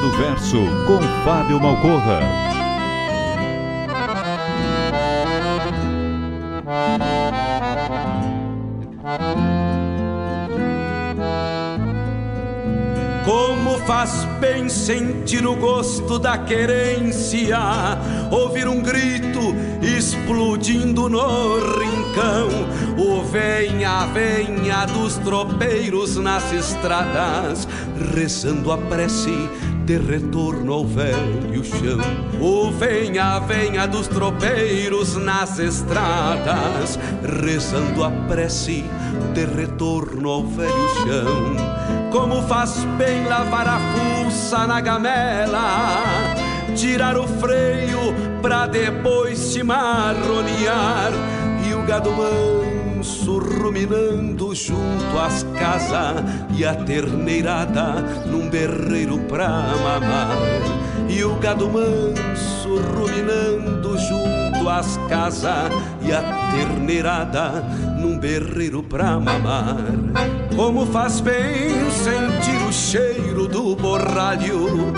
Do Verso com Fábio Malcorra. Como faz bem sentir o gosto da querência, ouvir um grito explodindo no rincão, o venha, venha dos tropeiros nas estradas, rezando a prece de retorno ao velho chão. O venha, venha dos tropeiros nas estradas, rezando a prece de retorno ao velho chão. Como faz bem lavar a fuça na gamela, tirar o freio pra depois se marronear e o gado manso ruminando junto às casas e a terneirada num berreiro pra mamar e o gado manso ruminando junto às casas e a terneirada num berreiro pra mamar como faz bem sentir o cheiro do borralho,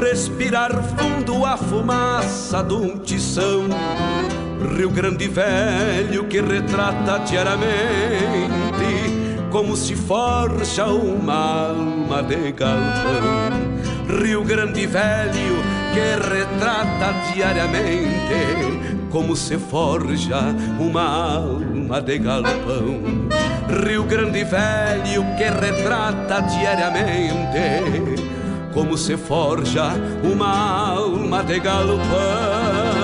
respirar fundo a fumaça de um tição. Rio Grande Velho que retrata diariamente como se forja uma alma de galpão. Rio Grande Velho que retrata diariamente como se forja uma alma de galpão. Rio Grande Velho que retrata diariamente como se forja uma alma de galpão.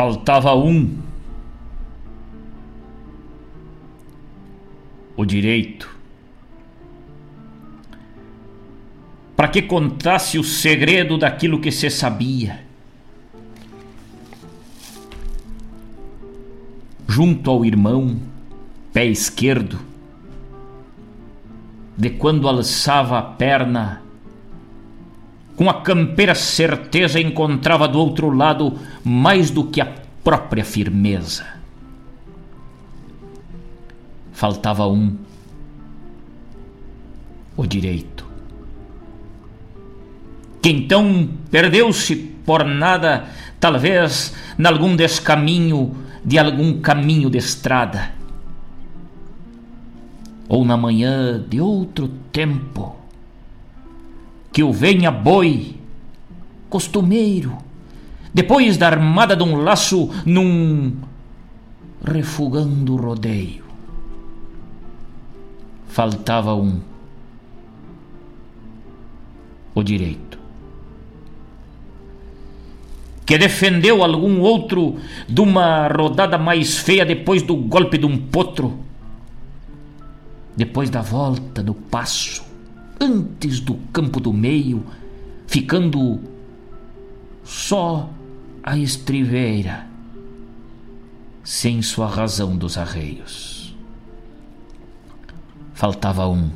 Faltava um. O direito. Para que contasse o segredo daquilo que se sabia. Junto ao irmão, pé esquerdo, de quando alçava a perna com a campeira certeza encontrava do outro lado mais do que a própria firmeza. Faltava um, o direito. Que então perdeu-se por nada, talvez, nalgum descaminho de algum caminho de estrada, ou na manhã de outro tempo que o venha boi, costumeiro, depois da armada de um laço num refugando rodeio. Faltava um, o direito. Que defendeu algum outro de uma rodada mais feia depois do golpe de um potro, depois da volta do passo antes do campo do meio, ficando só a estriveira, sem sua razão dos arreios. Faltava um,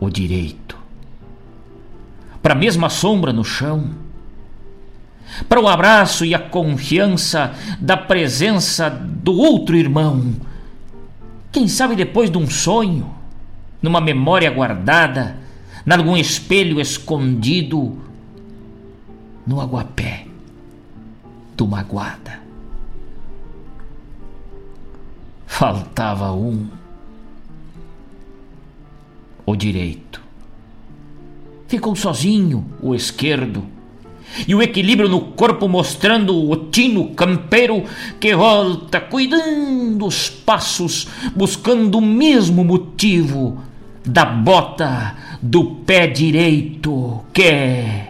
o direito, para a mesma sombra no chão, para o abraço e a confiança da presença do outro irmão. Quem sabe depois de um sonho, numa memória guardada, nalgum espelho escondido, no aguapé do magoada. Faltava um, o direito. Ficou sozinho o esquerdo, e o equilíbrio no corpo mostrando o tino campeiro que volta cuidando os passos, buscando o mesmo motivo da bota do pé direito que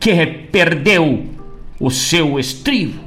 que perdeu o seu estribo.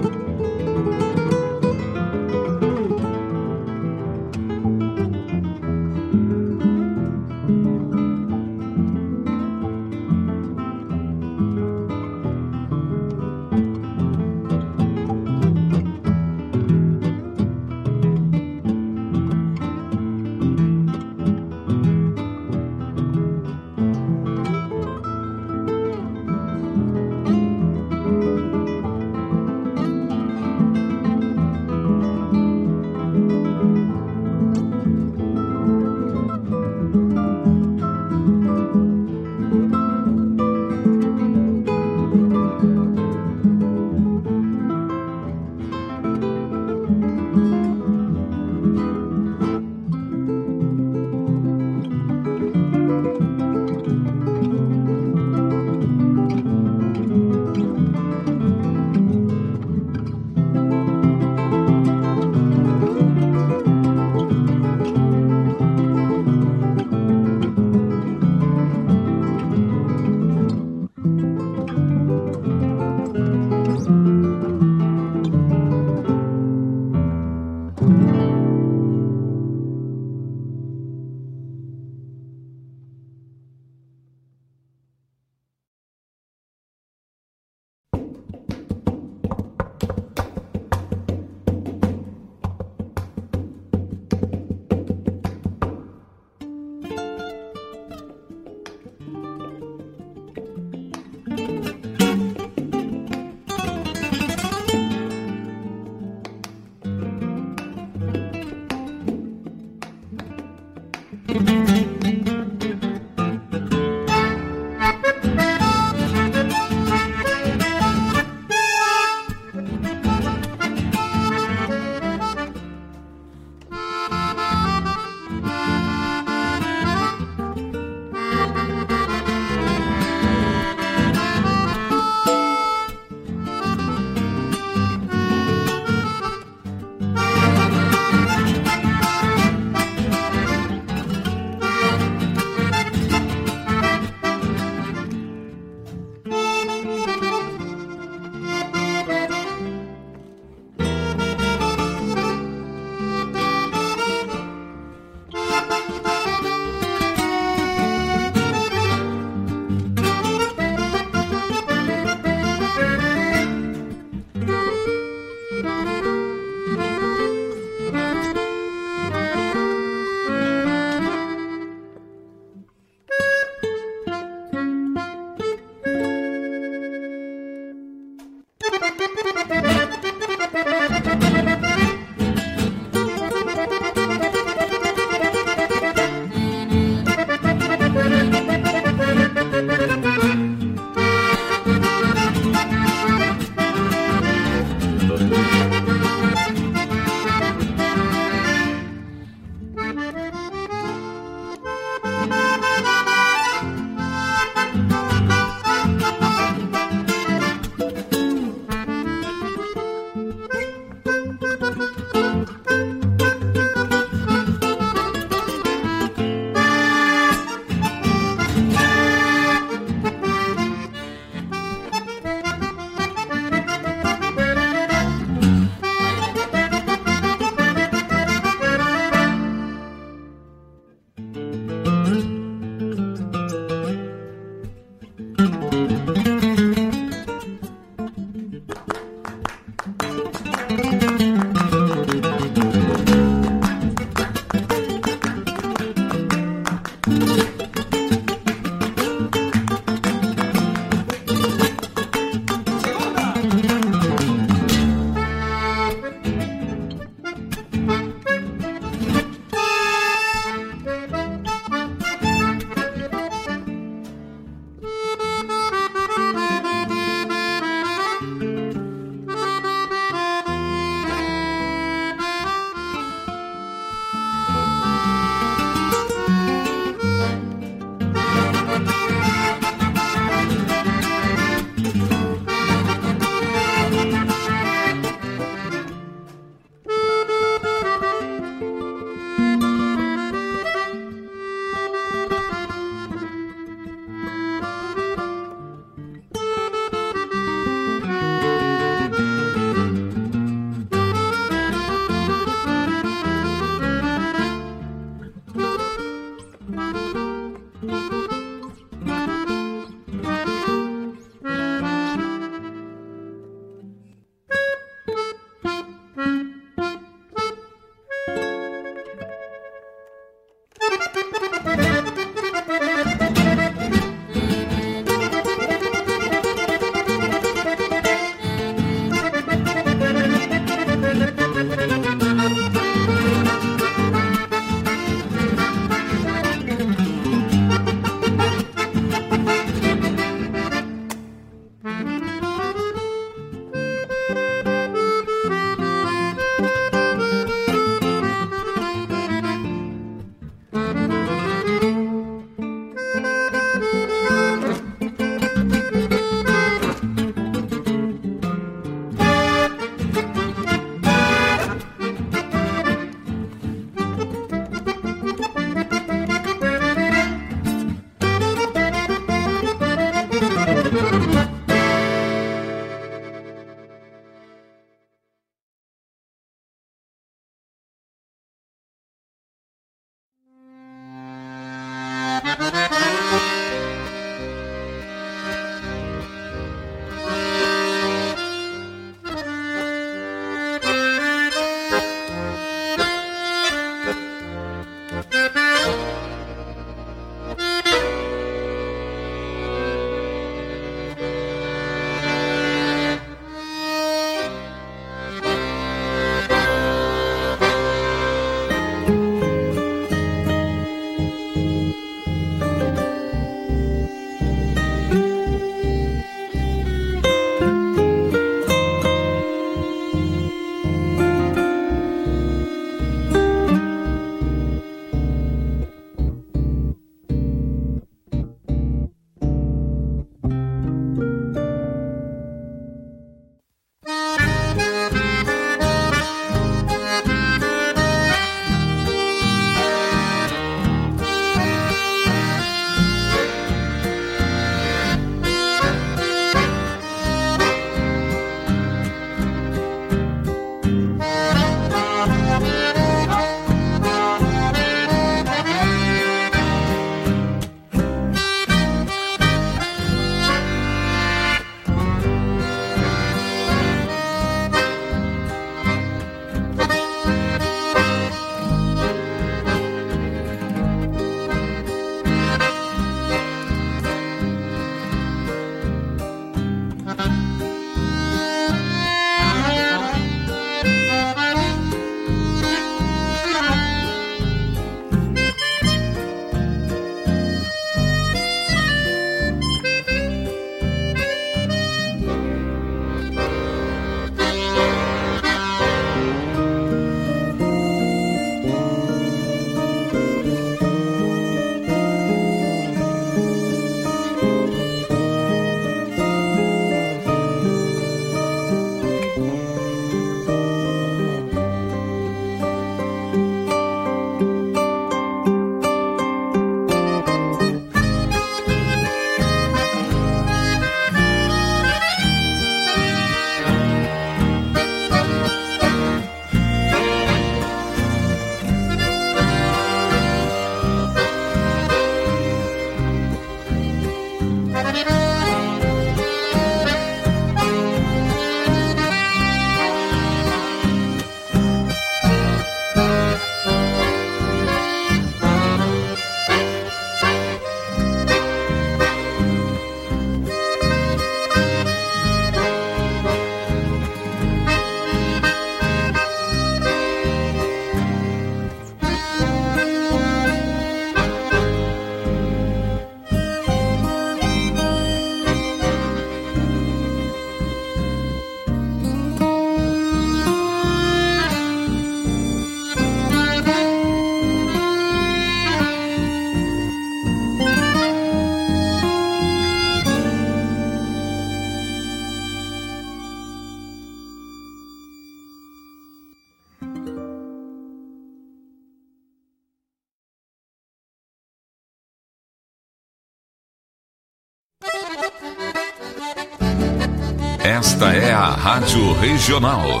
A Rádio Regional.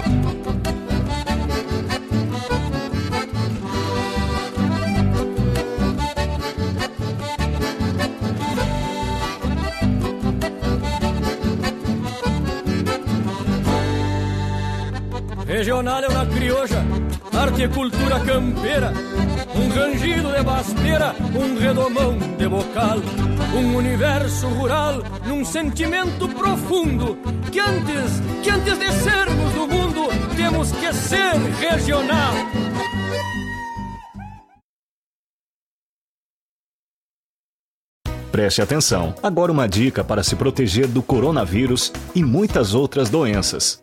Regional é uma crioja, arte e cultura campeira, um rangido de basteira, um redomão de bocal, um universo rural num sentimento profundo que antes, que antes de sermos do mundo, temos que ser regional. Preste atenção. Agora uma dica para se proteger do coronavírus e muitas outras doenças.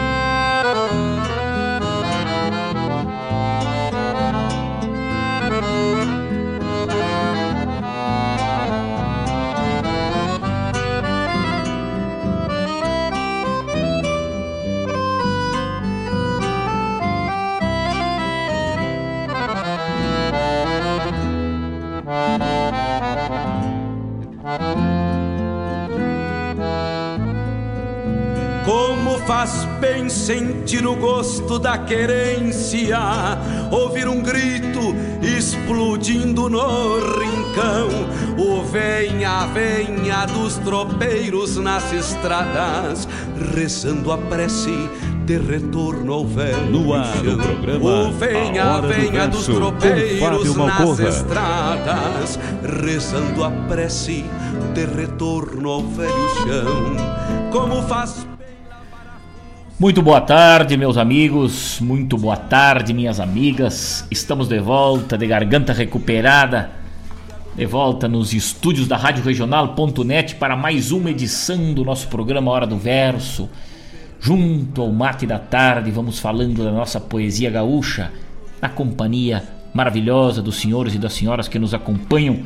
Sentir o gosto da querência, ouvir um grito explodindo no rincão, o venha, venha dos tropeiros nas estradas, rezando a prece de retorno ao velho No ar, o programa O venha, venha do dos tropeiros nas estradas Rezando a prece de retorno ao velho chão. Como faz muito boa tarde, meus amigos. Muito boa tarde, minhas amigas. Estamos de volta, de garganta recuperada, de volta nos estúdios da Rádio Regional.net para mais uma edição do nosso programa Hora do Verso. Junto ao mate da tarde, vamos falando da nossa poesia gaúcha, na companhia maravilhosa dos senhores e das senhoras que nos acompanham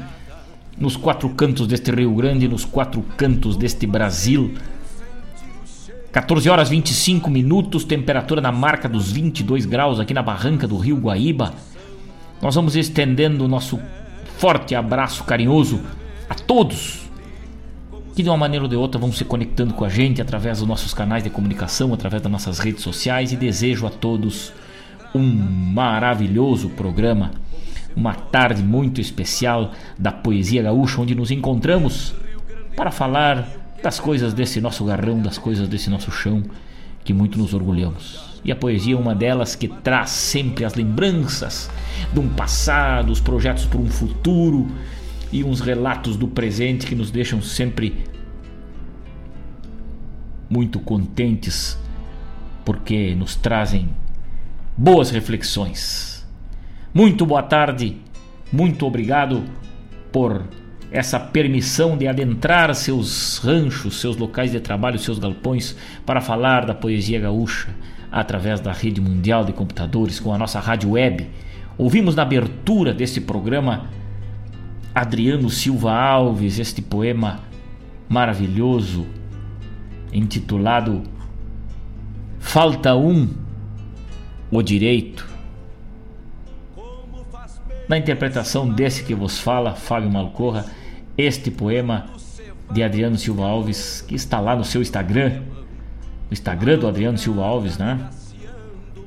nos quatro cantos deste Rio Grande, nos quatro cantos deste Brasil 14 horas 25 minutos, temperatura na marca dos 22 graus aqui na barranca do Rio Guaíba. Nós vamos estendendo o nosso forte abraço carinhoso a todos que de uma maneira ou de outra vão se conectando com a gente através dos nossos canais de comunicação, através das nossas redes sociais e desejo a todos um maravilhoso programa, uma tarde muito especial da poesia gaúcha onde nos encontramos para falar das coisas desse nosso garrão, das coisas desse nosso chão que muito nos orgulhamos. E a poesia é uma delas que traz sempre as lembranças de um passado, os projetos para um futuro e uns relatos do presente que nos deixam sempre muito contentes porque nos trazem boas reflexões. Muito boa tarde, muito obrigado por essa permissão de adentrar seus ranchos, seus locais de trabalho, seus galpões para falar da poesia gaúcha através da rede mundial de computadores com a nossa rádio web. Ouvimos na abertura deste programa Adriano Silva Alves, este poema maravilhoso intitulado Falta um, o direito. Na interpretação desse que vos fala, Fábio Malcorra, este poema de Adriano Silva Alves, que está lá no seu Instagram, o Instagram do Adriano Silva Alves, né?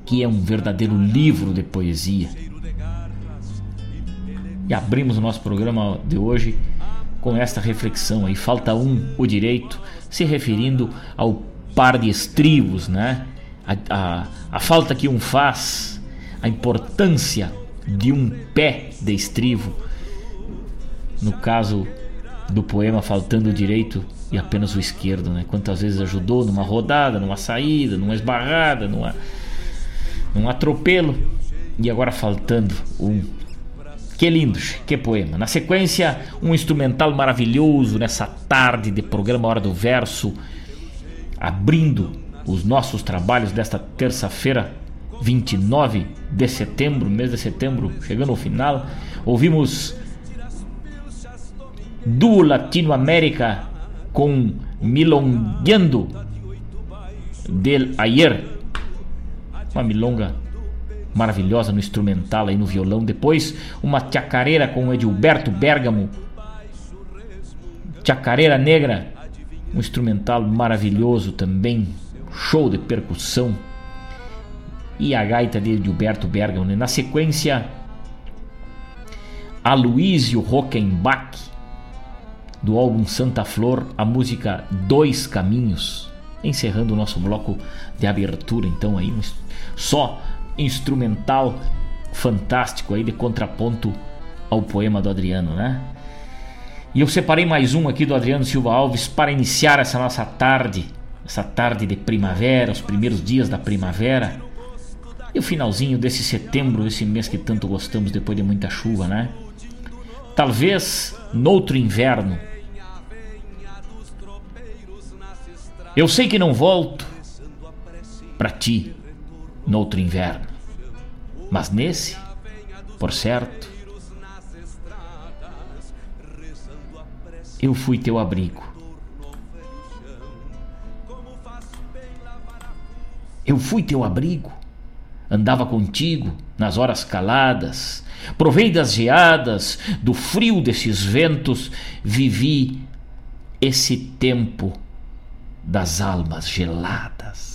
Que é um verdadeiro livro de poesia. E abrimos o nosso programa de hoje com esta reflexão aí. Falta um, o direito, se referindo ao par de estribos, né? A, a, a falta que um faz, a importância de um pé de estribo. No caso do poema Faltando o Direito e apenas o esquerdo, né? Quantas vezes ajudou numa rodada, numa saída, numa esbarrada, numa, num atropelo e agora faltando um que lindo, que poema. Na sequência, um instrumental maravilhoso nessa tarde de programa Hora do Verso, abrindo os nossos trabalhos desta terça-feira, 29 de setembro, mês de setembro, chegando ao final. Ouvimos do Latinoamérica com Milongueando del Ayer, uma milonga maravilhosa no instrumental aí no violão. Depois uma chacareira com Edilberto Bergamo. Chacareira Negra, um instrumental maravilhoso também, show de percussão. E a gaita de Edilberto Bergamo. Né? Na sequência, Aloysio Rockenbach, do álbum Santa Flor, a música Dois Caminhos. Encerrando o nosso bloco de abertura, então aí só instrumental fantástico aí de contraponto ao poema do Adriano, né? E eu separei mais um aqui do Adriano Silva Alves para iniciar essa nossa tarde, essa tarde de primavera, os primeiros dias da primavera. E o finalzinho desse setembro, esse mês que tanto gostamos depois de muita chuva, né? Talvez noutro inverno. Eu sei que não volto para ti noutro inverno. Mas nesse, por certo, eu fui teu abrigo. Eu fui teu abrigo, andava contigo nas horas caladas, provei das geadas, do frio desses ventos, vivi esse tempo das almas geladas.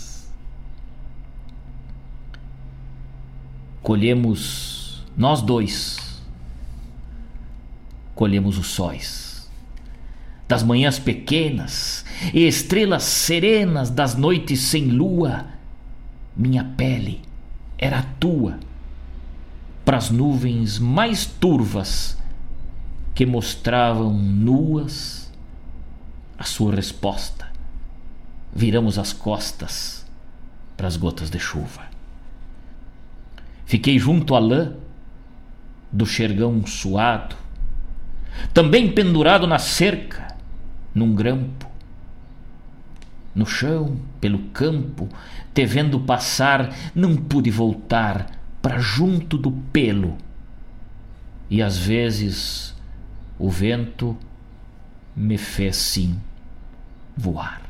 colhemos nós dois, colhemos os sóis das manhãs pequenas e estrelas serenas das noites sem lua, minha pele era tua para as nuvens mais turvas que mostravam nuas a sua resposta. Viramos as costas para as gotas de chuva. Fiquei junto à lã do xergão suado, também pendurado na cerca, num grampo. No chão, pelo campo, te vendo passar, não pude voltar para junto do pelo. E às vezes o vento me fez sim voar.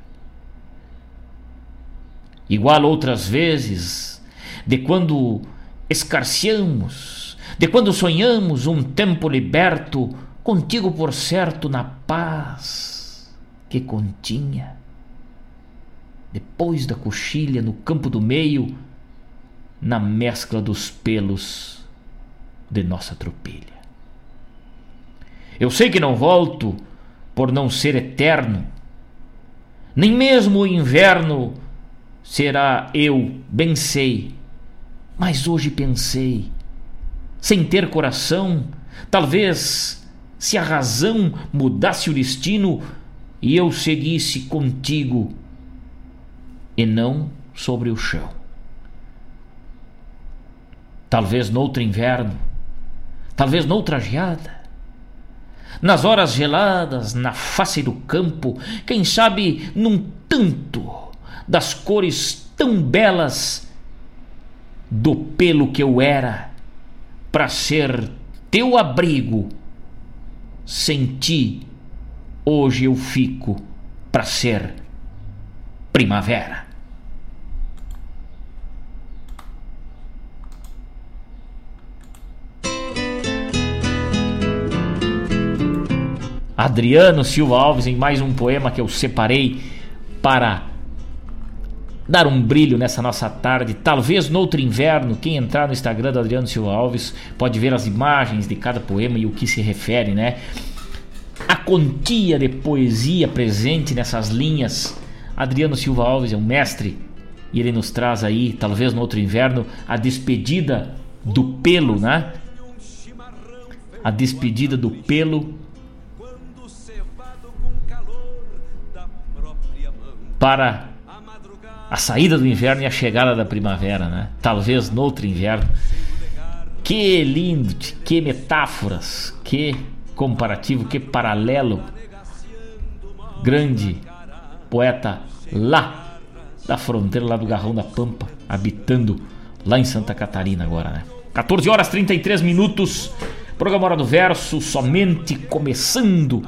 Igual outras vezes, de quando escarciamos, de quando sonhamos um tempo liberto, contigo por certo na paz que continha. Depois da coxilha no campo do meio, na mescla dos pelos de nossa tropilha. Eu sei que não volto por não ser eterno, nem mesmo o inverno será eu, bem sei. Mas hoje pensei, sem ter coração, talvez se a razão mudasse o destino e eu seguisse contigo e não sobre o chão. Talvez noutro inverno, talvez noutra geada, nas horas geladas, na face do campo, quem sabe num tanto das cores tão belas do pelo que eu era, para ser teu abrigo. Sem ti, hoje eu fico para ser primavera. Adriano Silva Alves em mais um poema que eu separei para dar um brilho nessa nossa tarde. Talvez no outro inverno, quem entrar no Instagram do Adriano Silva Alves pode ver as imagens de cada poema e o que se refere, né? A quantia de poesia presente nessas linhas. Adriano Silva Alves é um mestre e ele nos traz aí, talvez no outro inverno, a despedida do pelo, né? A despedida do pelo para a saída do inverno e a chegada da primavera, né? Talvez no outro inverno. Que lindo, que metáforas, que comparativo, que paralelo. Grande poeta lá da fronteira, lá do Garrão da Pampa, habitando lá em Santa Catarina agora, né? 14 horas 33 minutos. Programa Hora do Verso, somente começando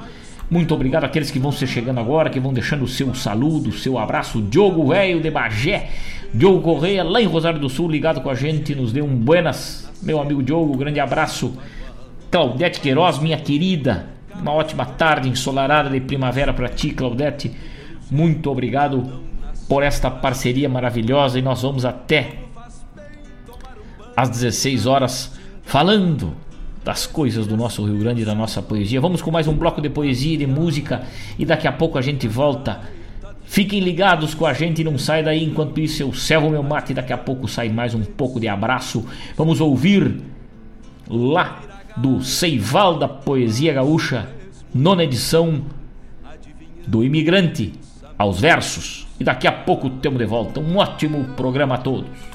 muito obrigado àqueles que vão se chegando agora, que vão deixando o seu saludo, o seu abraço. Diogo Velho de Bagé, Diogo Correia, lá em Rosário do Sul, ligado com a gente, nos deu um buenas. Meu amigo Diogo, grande abraço. Claudete Queiroz, minha querida, uma ótima tarde ensolarada de primavera para ti, Claudete. Muito obrigado por esta parceria maravilhosa e nós vamos até às 16 horas falando das coisas do nosso Rio Grande e da nossa poesia. Vamos com mais um bloco de poesia e de música e daqui a pouco a gente volta. Fiquem ligados com a gente não sai daí. Enquanto isso, eu servo meu mate e daqui a pouco sai mais um pouco de abraço. Vamos ouvir lá do Seival da Poesia Gaúcha, nona edição do Imigrante aos Versos. E daqui a pouco temos de volta. Um ótimo programa a todos.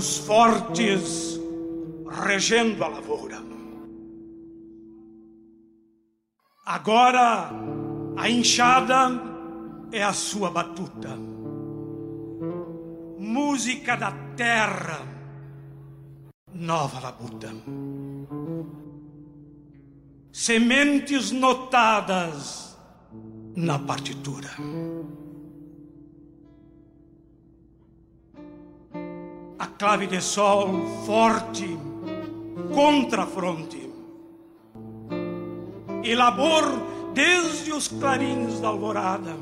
Braços fortes regendo a lavoura. Agora a enxada é a sua batuta. Música da terra, nova labuta. Sementes notadas na partitura. Clave de sol forte contra a fronte. E labor desde os clarins da alvorada.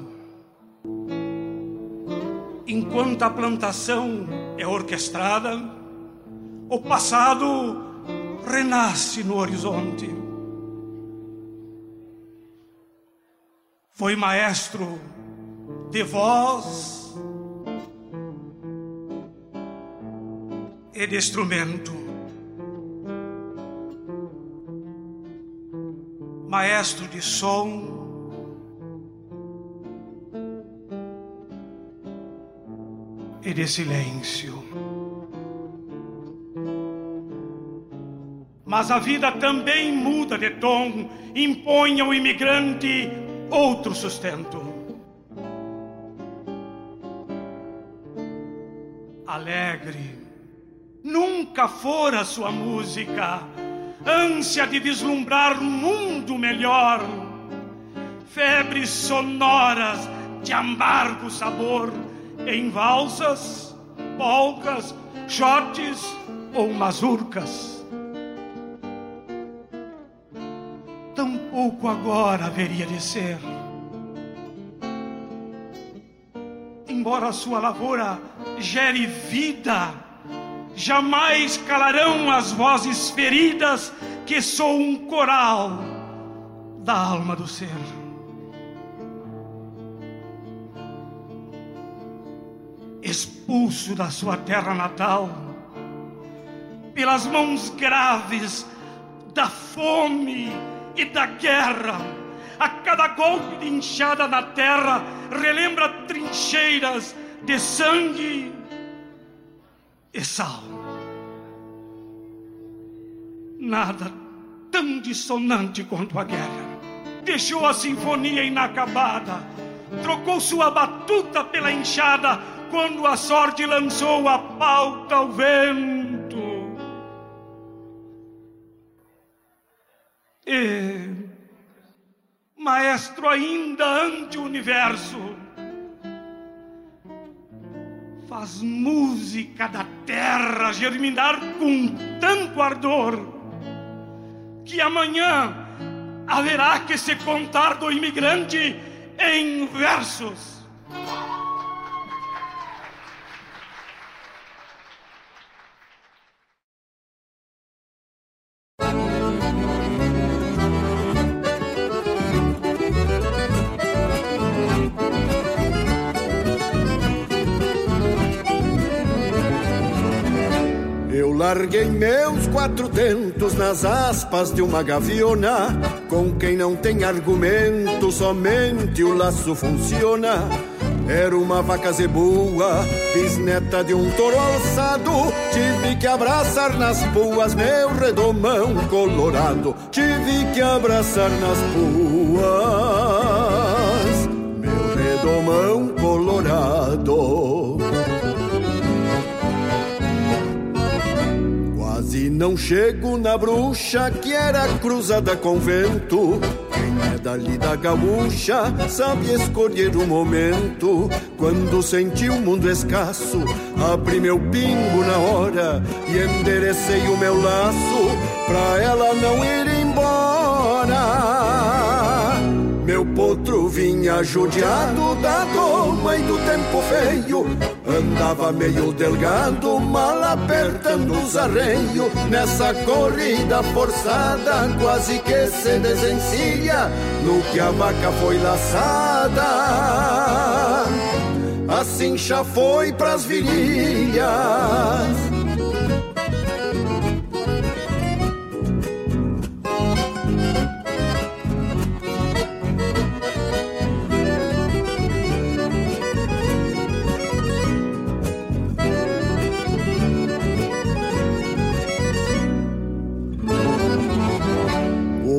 Enquanto a plantação é orquestrada, o passado renasce no horizonte. Foi maestro de voz e de instrumento. Maestro de som e de silêncio. Mas a vida também muda de tom, impõe ao imigrante outro sustento. Alegre, nunca fora sua música, ânsia de vislumbrar um mundo melhor, febres sonoras de amargo sabor em valsas, polcas, shotes ou mazurcas. Tampouco agora haveria de ser. Embora sua lavoura gere vida, jamais calarão as vozes feridas que sou um coral da alma do ser. expulso da sua terra natal, pelas mãos graves da fome e da guerra. A cada golpe de enxada na terra relembra trincheiras de sangue e sal. Nada tão dissonante quanto a guerra. Deixou a sinfonia inacabada, trocou sua batuta pela enxada quando a sorte lançou a pauta ao vento. E, maestro ainda ante o universo, faz música da terra germinar com tanto ardor que amanhã haverá que se contar do imigrante em versos. Larguei meus quatro tentos nas aspas de uma gaviona. Com quem não tem argumento, somente o laço funciona. Era uma vaca zebua, bisneta de um touro alçado. Tive que abraçar nas puas meu redomão colorado. Tive que abraçar nas puas meu redomão colorado. Não chego na bruxa que era cruzada com vento. Quem é dali da gaúcha sabe escolher o momento. Quando senti o mundo escasso, abri meu pingo na hora e enderecei o meu laço pra ela não ir embora. Meu potro vinha judiado da doma e do tempo feio Andava meio delgado, mal apertando os arreios Nessa corrida forçada, quase que se desencilha. No que a vaca foi laçada Assim já foi pras virilhas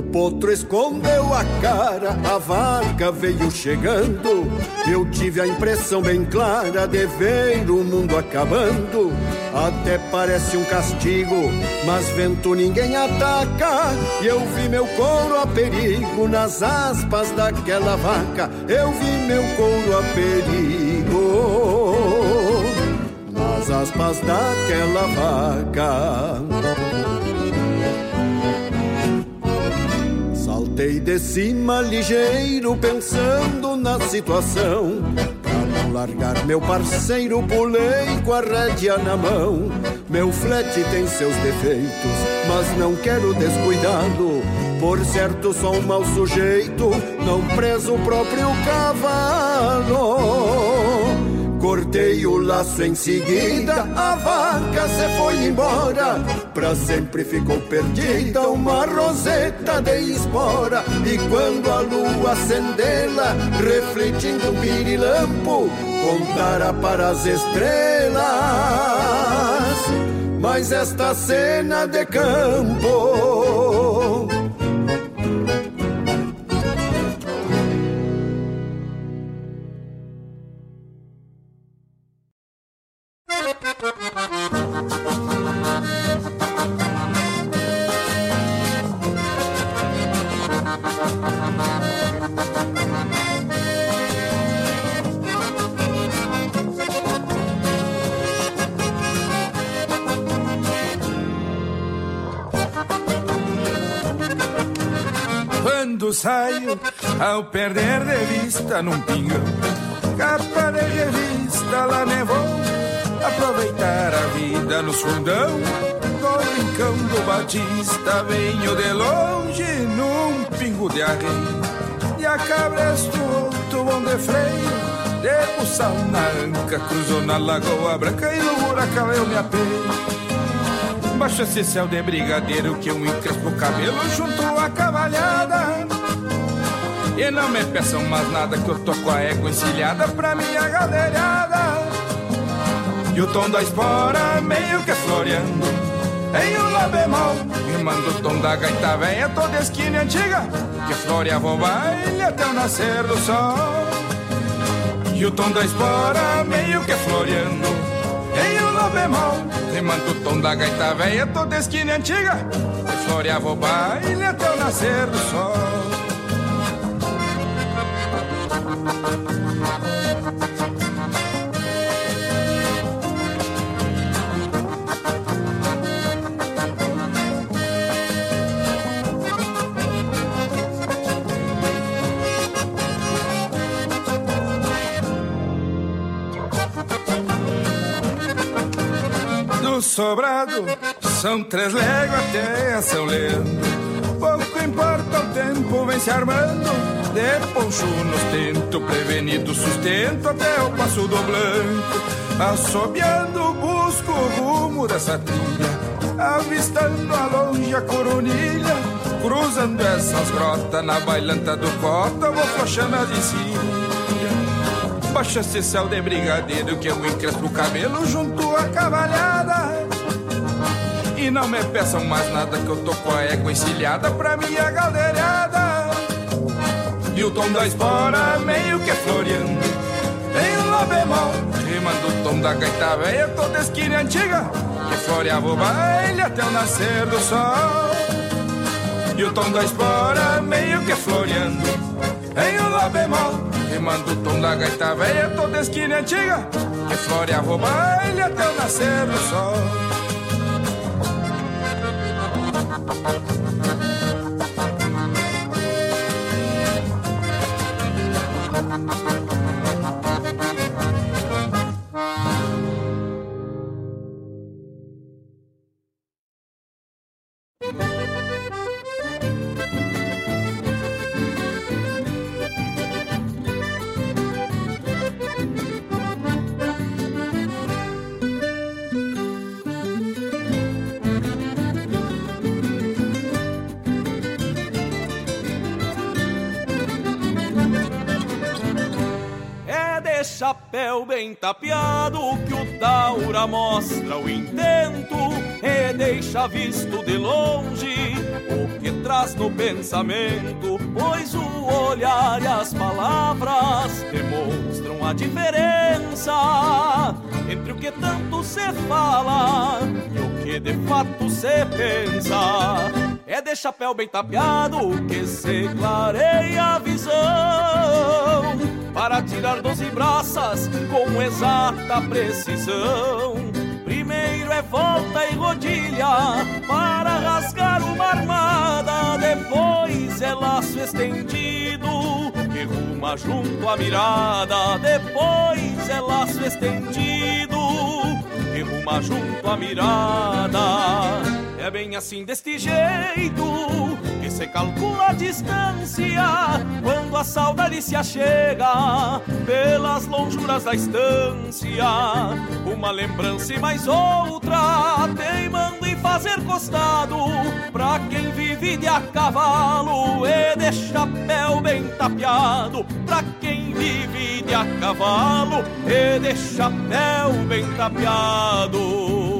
Potro escondeu a cara, a vaca veio chegando. Eu tive a impressão bem clara de ver o mundo acabando. Até parece um castigo, mas vento ninguém ataca. E eu vi meu couro a perigo nas aspas daquela vaca. Eu vi meu couro a perigo nas aspas daquela vaca. Saltei de cima ligeiro pensando na situação Pra não largar meu parceiro, pulei com a rédea na mão. Meu flete tem seus defeitos, mas não quero descuidá-lo. Por certo, sou um mau sujeito, não preso o próprio cavalo. Cortei o laço em seguida, a vaca se foi embora. Pra sempre ficou perdida uma roseta de espora. E quando a lua acendê-la, refletindo um pirilampo, contara para as estrelas. Mas esta cena de campo ao perder de vista num pingão, capa de revista lá nevou aproveitar a vida no fundão. Do rincão do Batista venho de longe num pingo de arreio e a cabresto outro bom de freio buçal na anca cruzou na lagoa branca e no buracão eu me apeio. Baixa esse céu de brigadeiro que eu encrespo o cabelo junto à cavalhada E não me peçam mais nada que eu tô com a égua encilhada pra minha galeriada e o tom da espora meio que floreando Em um lá bemol. Rimando o tom da gaita velha toda esquina antiga Que floreava o baile até o nascer do sol. E o tom da espora meio que floreando Em um lá bemol. Rimando o tom da gaita velha toda esquina antiga Que floreava o baile até o nascer do sol sobrado são três léguas até São Leandro. Pouco importa o tempo, vem se armando. De poncho nos tento, prevenido sustento até o passo do blanco. Assobiando, busco o rumo dessa trilha, avistando a longe a coronilha. Cruzando essas grotas na bailanta do cota, vou flochando a de cima. Baixa esse céu de brigadeiro que eu encrespo o cabelo junto à cavalhada. E não me peçam mais nada que eu tô com a égua encilhada pra minha galdeirada. E o tom da espora meio que floreando. Tem um lá bemol, rimando o tom da gaita velha toda esquina antiga. Que floreava o baile até o nascer do sol. E o tom da espora meio que floreando. Em um lá bemol Rimando o tom da gaita velha toda esquina antiga Que floreava o baile até o nascer do sol Thank you. Chapéu bem tapeado que o Taura mostra o intento e deixa visto de longe o que traz no pensamento, pois o olhar e as palavras demonstram a diferença entre o que tanto se fala e o que de fato se pensa. É de chapéu bem tapeado que se clareia a visão para tirar doze braças com exata precisão. Primeiro é volta e rodilha para rasgar uma armada, depois é laço estendido e rumo Derruma junto a mirada, depois é laço estendido que ruma junto a mirada. É bem assim deste jeito se calcula a distância quando a saudade se achega pelas lonjuras da estância. Uma lembrança e mais outra teimando em fazer costado pra quem vive de a cavalo e de chapéu bem tapeado. Pra quem vive de a cavalo e de chapéu bem tapeado.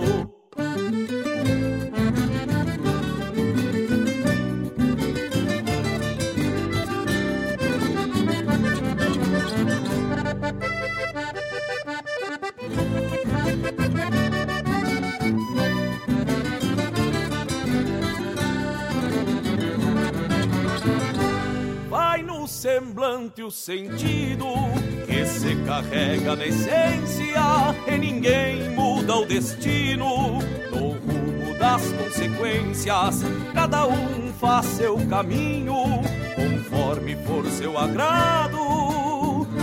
Semblante o sentido que se carrega na essência e ninguém muda o destino no rumo das consequências. Cada um faz seu caminho conforme for seu agrado.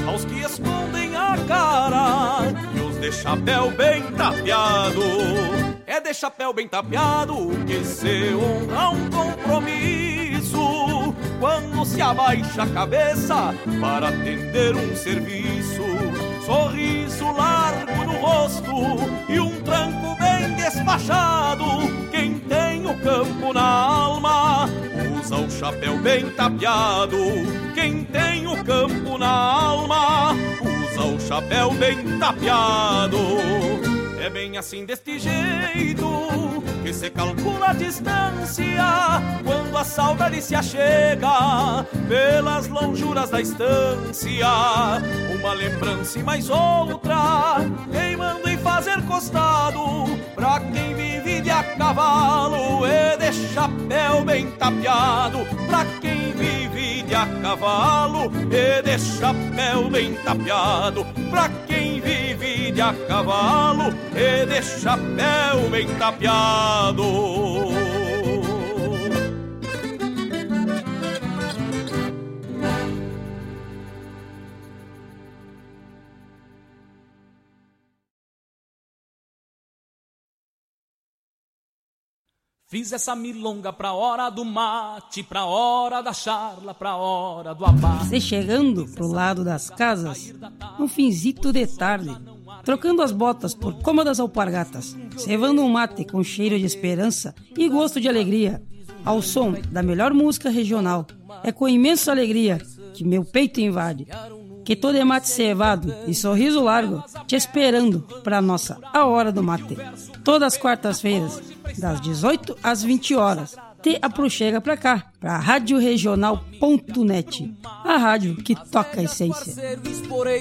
Aos que escondem a cara e os de chapéu bem tapeado. É de chapéu bem tapeado que se honra um compromisso quando se abaixa a cabeça para atender um serviço. Sorriso largo no rosto e um tranco bem despachado. Quem tem o campo na alma usa o chapéu bem tapeado. Quem tem o campo na alma usa o chapéu bem tapeado. É bem assim deste jeito que se calcula a distância quando a saudade se achega pelas lonjuras da estância. Uma lembrança e mais outra, queimando em fazer costado pra quem vive de a cavalo e de chapéu bem tapeado. Pra quem vive de a cavalo e de chapéu bem tapeado. Pra de a cavalo e de chapéu bem tapeado. Fiz essa milonga pra hora do mate, pra hora da charla, pra hora do abate. Você chegando pro lado das casas, um finzito de tarde, trocando as botas por cômodas alpargatas, cevando um mate com cheiro de esperança e gosto de alegria, ao som da melhor música regional. É com imensa alegria que meu peito invade. Que todo é mate cevado e sorriso largo, te esperando pra nossa A Hora do Mate. Todas as quartas-feiras, das 18 às 20 horas. Te aproxega pra cá, pra radioregional.net, a rádio que toca a essência.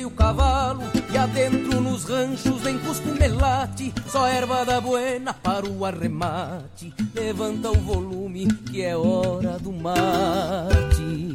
O cavalo e adentro nos ranchos cusco melate, só erva da buena para o arremate. Levanta o volume que é hora do mate.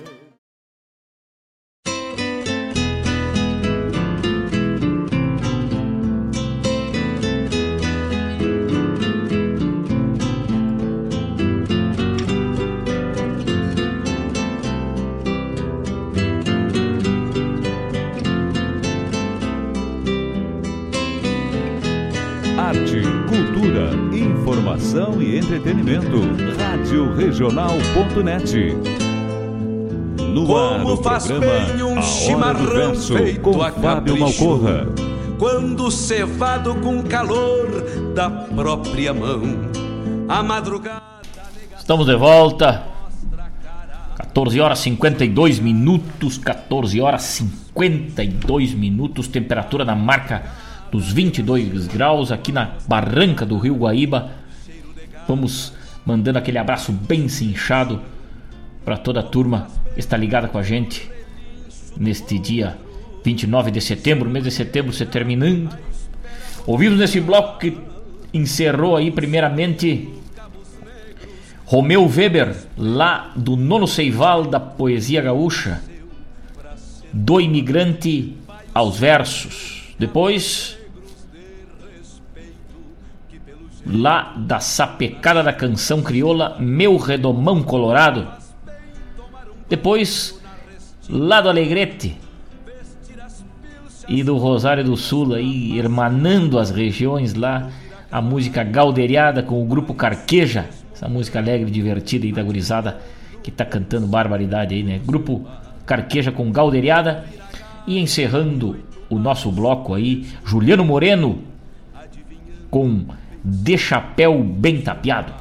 Regional.net. No ar o programa um Verso com a Fábio capricho. Malcorra. Quando cevado com calor da própria mão, a madrugada. Estamos de volta. 14 horas 52 minutos, 14 horas 52 minutos, temperatura na marca dos 22 graus aqui na barranca do Rio Guaíba. Vamos mandando aquele abraço bem cinchado para toda a turma que está ligada com a gente neste dia 29 de setembro, mês de setembro se terminando. Ouvimos nesse bloco que encerrou aí primeiramente Romeu Weber, lá do nono Seival da poesia gaúcha, do imigrante aos versos. Depois, lá da sapecada da canção crioula Meu Redomão Colorado. Depois, lá do Alegrete e do Rosário do Sul, aí, hermanando as regiões lá, a música Galderiada com o grupo Carqueja essa música alegre, divertida e da gurizada que tá cantando barbaridade aí, né? Grupo Carqueja com Galderiada. E encerrando o nosso bloco aí, Juliano Moreno com De Chapéu Bem Tapeado.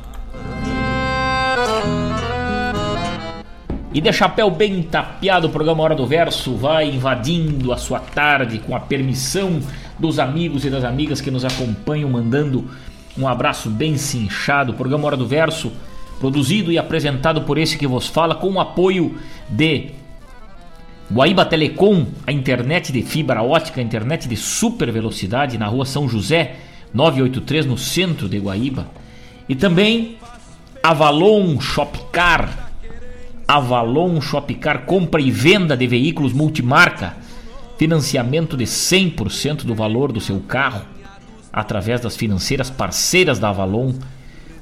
E de chapéu bem tapeado, o programa Hora do Verso vai invadindo a sua tarde com a permissão dos amigos e das amigas que nos acompanham, mandando um abraço bem cinchado. O programa Hora do Verso, produzido e apresentado por esse que vos fala, com o apoio de Guaíba Telecom, a internet de fibra ótica, a internet de super velocidade na rua São José, 983, no centro de Guaíba. E também Avalon Shopcar. Avalon Shopcar, compra e venda de veículos multimarca. Financiamento de 100% do valor do seu carro através das financeiras parceiras da Avalon.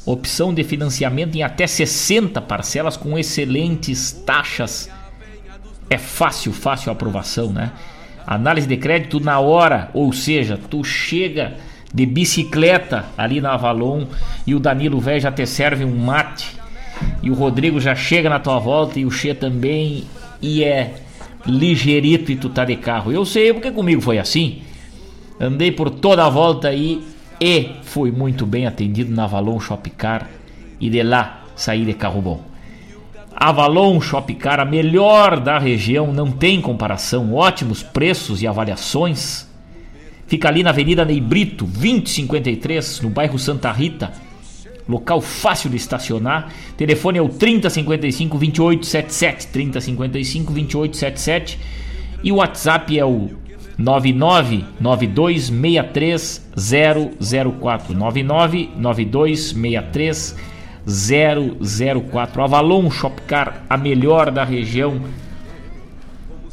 Opção de financiamento em até 60 parcelas com excelentes taxas. É fácil, fácil a aprovação, né? Análise de crédito na hora, ou seja, tu chega de bicicleta ali na Avalon e o Danilo velho já te serve um mate e o Rodrigo já chega na tua volta e o Che também e é ligeirito e tu tá de carro. Eu sei porque comigo foi assim. Andei por toda a volta aí e fui muito bem atendido na Avalon Shopcar e de lá saí de carro bom. Avalon Shopcar, a melhor da região, não tem comparação, ótimos preços e avaliações. Fica ali na Avenida Ney Brito, 2053, no bairro Santa Rita. Local fácil de estacionar. Telefone é o 3055 2877, 3055 2877 e o WhatsApp é o 999263004 999263004 Avalon Shopcar, a melhor da região.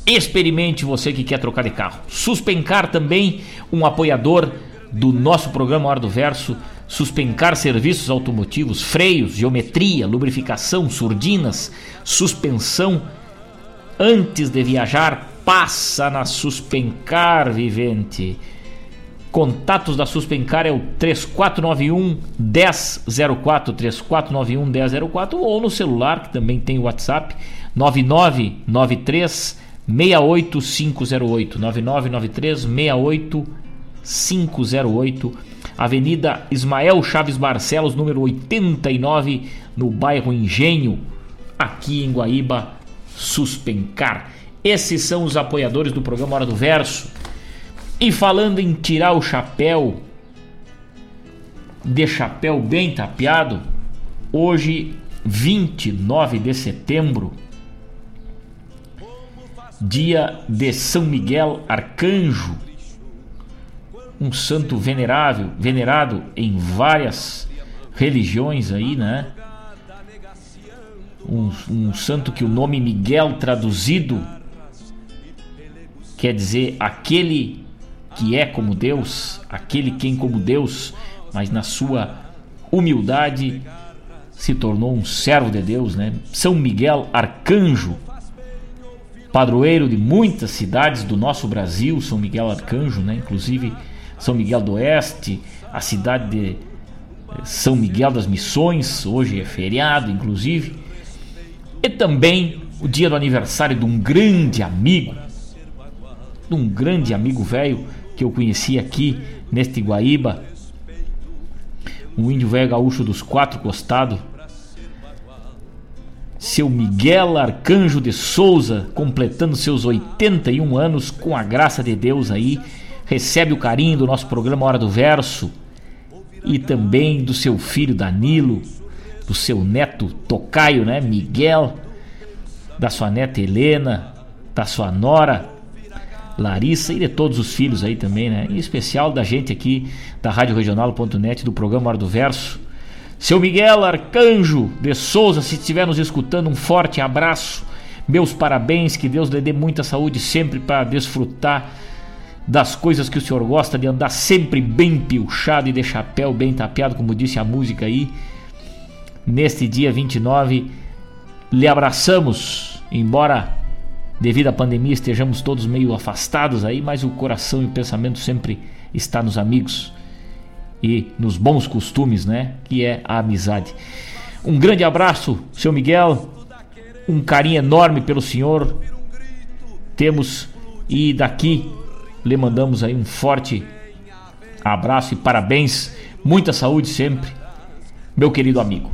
Experimente você que quer trocar de carro. Suspencar também, um apoiador do nosso programa Hora do Verso. Suspencar serviços automotivos, freios, geometria, lubrificação, surdinas, suspensão. Antes de viajar, passa na Suspencar, vivente. Contatos da Suspencar é o 3491 1004, 3491 1004 ou no celular, que também tem o WhatsApp, 9993 68508, 9993 68508, Avenida Ismael Chaves Barcelos, número 89, no bairro Engenho, aqui em Guaíba, Suspencar. Esses são os apoiadores do programa Hora do Verso. E falando em tirar o chapéu, de chapéu bem tapeado, hoje, 29 de setembro, dia de São Miguel Arcanjo, um santo venerável, venerado em várias religiões aí, né? Um, um santo que o nome Miguel traduzido quer dizer aquele que é como Deus, aquele quem como Deus, mas na sua humildade se tornou um servo de Deus, né? São Miguel Arcanjo, padroeiro de muitas cidades do nosso Brasil, São Miguel Arcanjo, né? Inclusive São Miguel do Oeste, a cidade de eh, São Miguel das Missões, hoje é feriado, inclusive. E também o dia do aniversário de um grande amigo, de um grande amigo velho que eu conheci aqui neste Guaíba, um índio velho gaúcho dos quatro costados, seu Miguel Arcanjo de Souza, completando seus 81 anos, com a graça de Deus aí, recebe o carinho do nosso programa Hora do Verso e também do seu filho Danilo, do seu neto Tocaio, né, Miguel, da sua neta Helena, da sua nora Larissa e de todos os filhos aí também, né? Em especial da gente aqui da Rádio Regional.net do programa Hora do Verso. Seu Miguel Arcanjo de Souza, se estiver nos escutando, um forte abraço. Meus parabéns, que Deus lhe dê muita saúde sempre para desfrutar das coisas que o senhor gosta, de andar sempre bem pilchado e de chapéu bem tapeado, como disse a música aí. Neste dia 29, lhe abraçamos, embora devido à pandemia estejamos todos meio afastados aí, mas o coração e o pensamento sempre está nos amigos e nos bons costumes, né? Que é a amizade. Um grande abraço, seu Miguel. Um carinho enorme pelo senhor. Temos e daqui lhe mandamos aí um forte abraço e parabéns. Muita saúde sempre, meu querido amigo.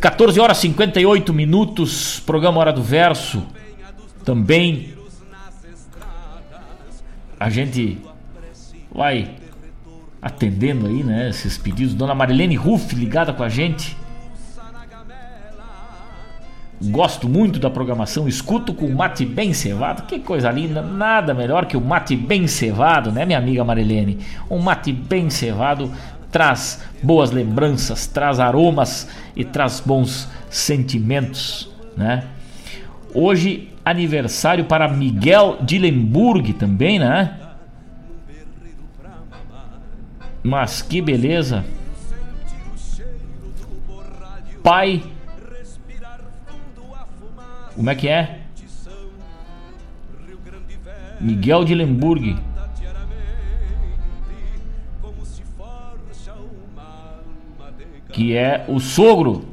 14 horas 58 minutos, programa Hora do Verso. Também a gente vai atendendo aí, né, esses pedidos. Dona Marilene Ruff ligada com a gente. Gosto muito da programação, escuto com o mate bem cevado. Que coisa linda, nada melhor que o mate bem cevado, né, minha amiga Marilene? Um mate bem cevado traz boas lembranças, traz aromas e traz bons sentimentos, né? Hoje aniversário para Miguel Dillenburg também, né? Mas que beleza. Pai. Como é que é? Miguel de Lemburg. Que é o sogro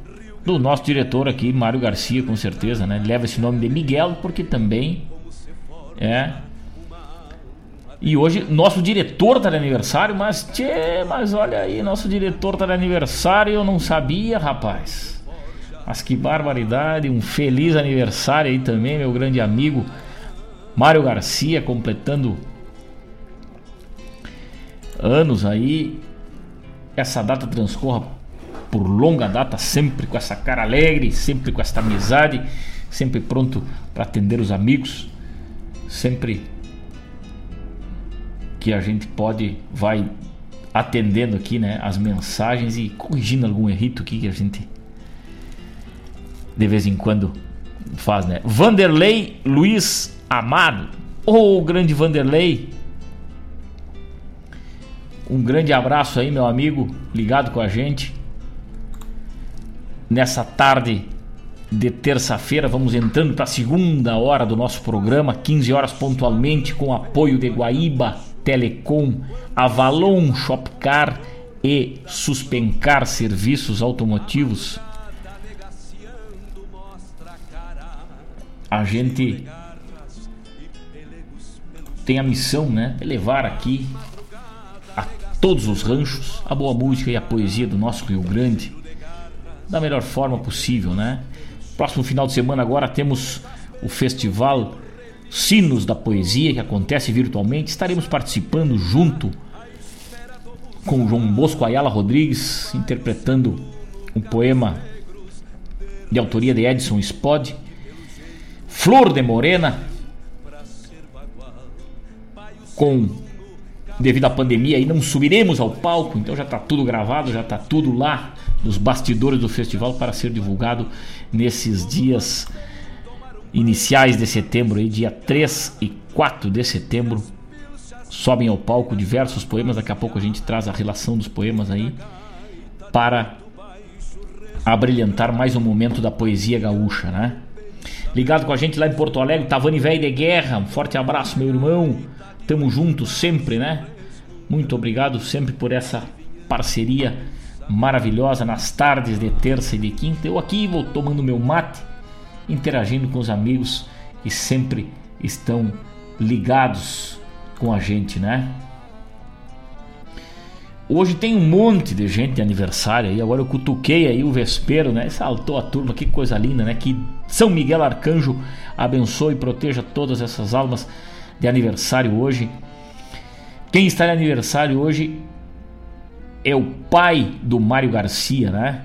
do nosso diretor aqui, Mário Garcia, com certeza, né? Leva esse nome de Miguel porque também é e hoje nosso diretor tá de aniversário, mas tchê, mas olha aí, nosso diretor tá de aniversário, eu não sabia, rapaz. Mas que barbaridade, um feliz aniversário aí também, meu grande amigo Mário Garcia completando anos aí. Essa data transcorra por longa data, sempre com essa cara alegre, sempre com essa amizade, sempre pronto para atender os amigos, sempre que a gente pode vai atendendo aqui, né, as mensagens e corrigindo algum errito aqui que a gente de vez em quando faz, né? Vanderlei Luiz Amado. Ô, oh, grande Vanderlei. Um grande abraço aí, meu amigo, ligado com a gente. Nessa tarde de terça-feira, vamos entrando para a segunda hora do nosso programa, 15 horas pontualmente, com apoio de Guaíba Telecom, Avalon Shopcar e Suspencar Serviços Automotivos. A gente tem a missão, né, levar aqui a todos os ranchos a boa música e a poesia do nosso Rio Grande da melhor forma possível, né? Próximo final de semana agora temos o festival Sinos da Poesia, que acontece virtualmente. Estaremos participando junto com João Bosco Ayala Rodrigues, interpretando um poema de autoria de Edson Spod. Flor de Morena, com devido à pandemia aí não subiremos ao palco, então já está tudo gravado, já está tudo lá nos bastidores do festival para ser divulgado nesses dias iniciais de setembro, aí, dia 3 e 4 de setembro, sobem ao palco diversos poemas. Daqui a pouco a gente traz a relação dos poemas aí para abrilhantar mais um momento da poesia gaúcha, né? Ligado com a gente lá em Porto Alegre, Tavani Velho de Guerra, um forte abraço, meu irmão. Tamo junto sempre, né? Muito obrigado sempre por essa parceria maravilhosa nas tardes de terça e de quinta. Eu aqui vou tomando meu mate, interagindo com os amigos que sempre estão ligados com a gente, né? Hoje tem um monte de gente de aniversário aí. Agora eu cutuquei aí o vespeiro, né? Saltou a turma, que coisa linda, né? Que São Miguel Arcanjo abençoe e proteja todas essas almas de aniversário hoje. Quem está de aniversário hoje é o pai do Mário Garcia, né?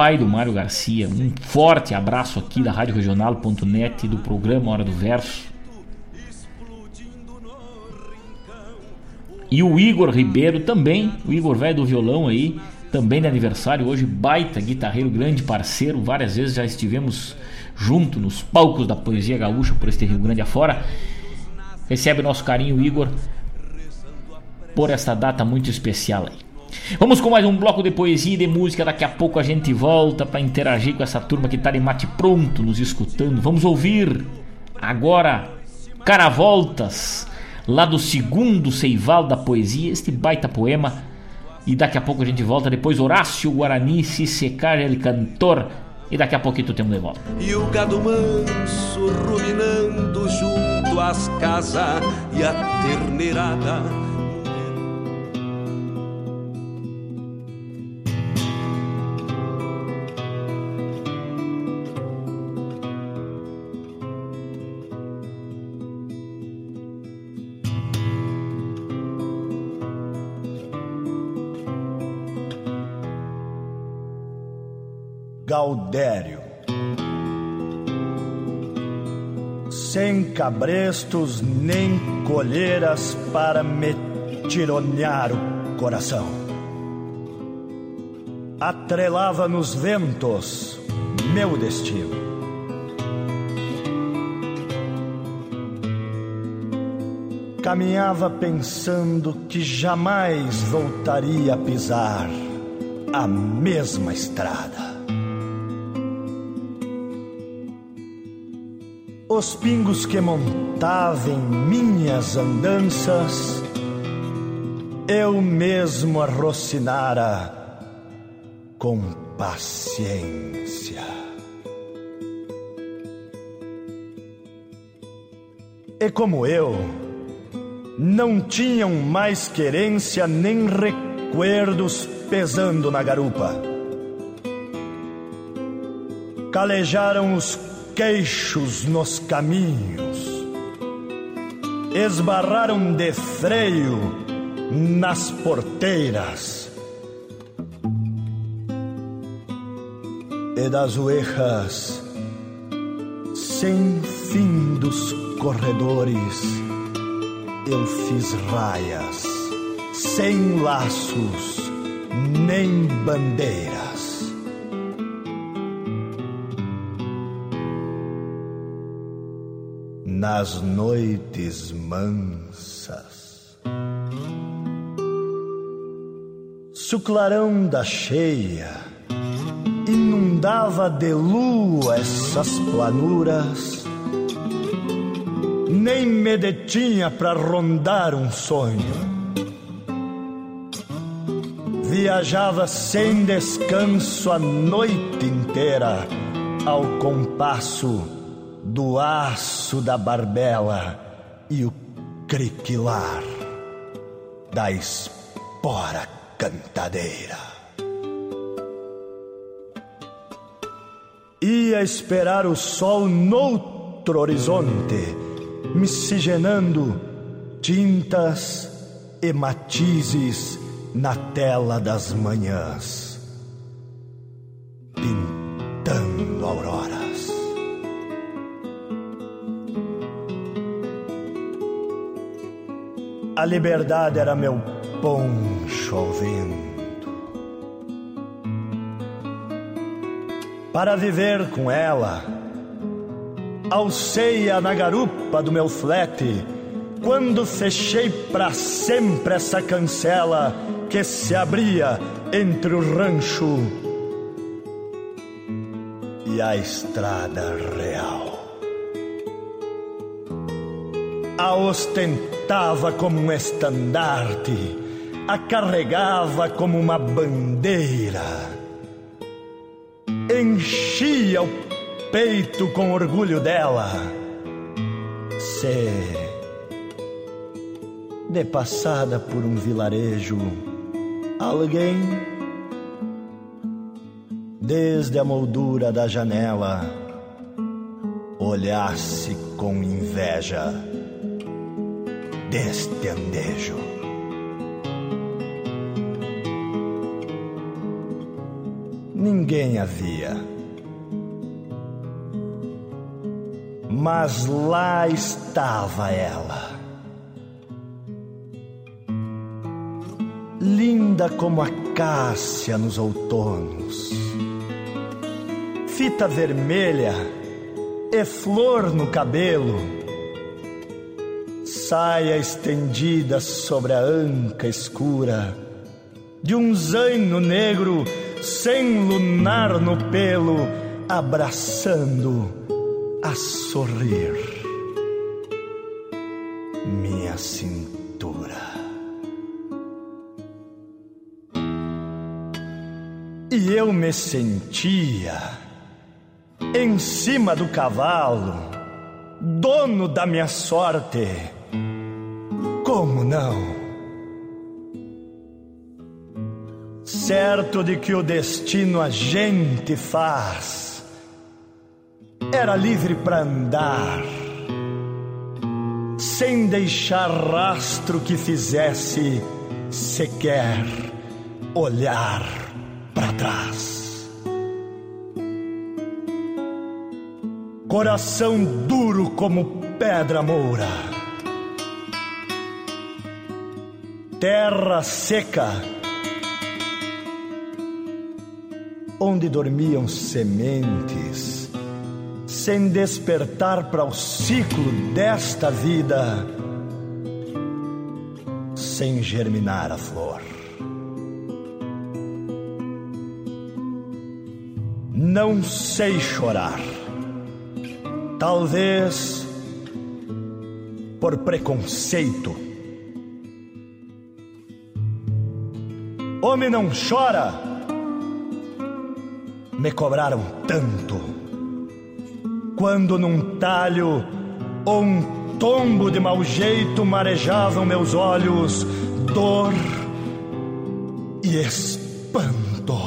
Pai do Mário Garcia. Um forte abraço aqui da Rádio Regional.net do programa Hora do Verso. E o Igor Ribeiro também, o Igor velho do violão aí, também de aniversário hoje, baita guitarreiro, grande parceiro. Várias vezes já estivemos junto nos palcos da poesia gaúcha por este Rio Grande afora. Recebe nosso carinho, Igor, por esta data muito especial aí. Vamos com mais um bloco de poesia e de música. Daqui a pouco a gente volta para interagir com essa turma que está de mate pronto nos escutando. Vamos ouvir agora Caravoltas, lá do segundo Seival da Poesia, este baita poema. E daqui a pouco a gente volta. Depois Horácio Guarani, se secar ele cantor. E daqui a pouquinho temos de volta. E o gado manso ruminando junto às casas e a terneirada Gaudério. Sem cabrestos nem colheiras para me tironear o coração. Atrelava nos ventos meu destino. Caminhava pensando que jamais voltaria a pisar a mesma estrada. Os pingos que montava em minhas andanças, eu mesmo arrocinara com paciência. E como eu, não tinham mais querência nem recuerdos pesando na garupa. Calejaram os queixos nos caminhos, esbarraram de freio nas porteiras e das oejas sem fim dos corredores eu fiz raias sem laços nem bandeiras. Nas noites mansas. Se o clarão da cheia inundava de lua essas planuras, nem me detinha para rondar um sonho. Viajava sem descanso a noite inteira ao compasso do aço da barbela e o criquilar da espora cantadeira. Ia esperar o sol noutro horizonte, miscigenando tintas e matizes na tela das manhãs, A liberdade era meu poncho ao vento. Para viver com ela, alceia na garupa do meu flete, quando fechei para sempre essa cancela que se abria entre o rancho e a estrada real. A ostentar ostentava como um estandarte a carregava como uma bandeira. Enchia o peito com orgulho dela. Se, de passada por um vilarejo, alguém, desde a moldura da janela, olhasse com inveja deste andejo. Ninguém havia. Mas lá estava ela. Linda como a cássia nos outonos. Fita vermelha e flor no cabelo. Saia estendida sobre a anca escura de um zaino negro sem lunar no pelo, abraçando a sorrir minha cintura. E eu me sentia em cima do cavalo, dono da minha sorte. Como não? certo de que o destino a gente faz. Era livre para andar, sem deixar rastro que fizesse sequer olhar para trás. Coração duro como pedra moura, terra seca onde dormiam sementes, sem despertar para o ciclo desta vida, sem germinar a flor. Não sei chorar, talvez por preconceito. Homem não chora me cobraram tanto. Quando num talho ou um tombo de mau jeito marejavam meus olhos dor e espanto.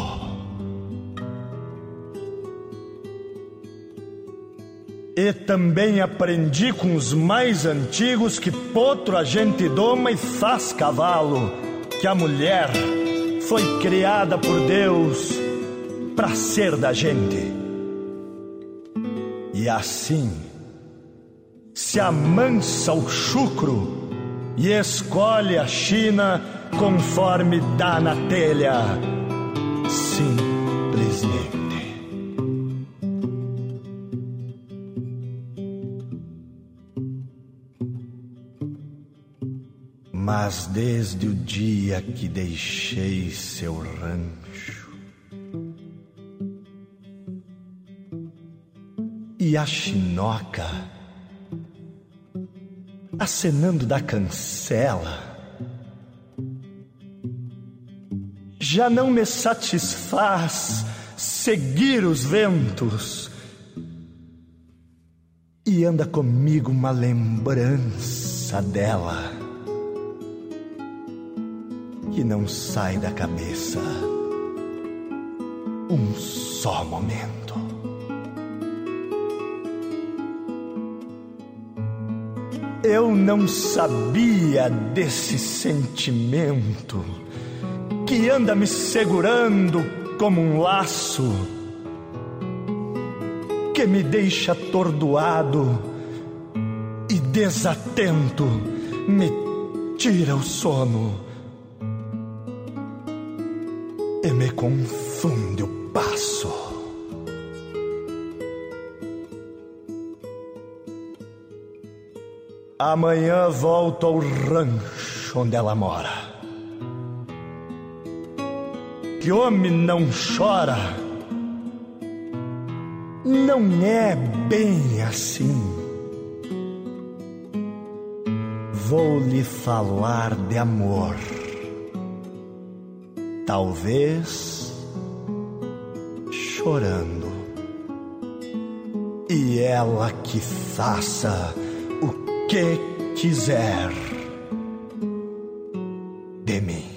E também aprendi com os mais antigos que potro a gente doma e faz cavalo, que a mulher foi criada por Deus para ser da gente. E assim se amansa o chucro e escolhe a China conforme dá na telha. Mas desde o dia que deixei seu rancho, e a chinoca acenando da cancela. Já não me satisfaz seguir os ventos e anda comigo uma lembrança dela que não sai da cabeça um só momento. Eu não sabia desse sentimento que anda me segurando como um laço, que me deixa atordoado e desatento, me tira o sono e me confunde o passo. Amanhã volto ao rancho onde ela mora. Que homem não chora. Não é bem assim. Vou lhe falar de amor talvez chorando. E ela que faça o que quiser de mim.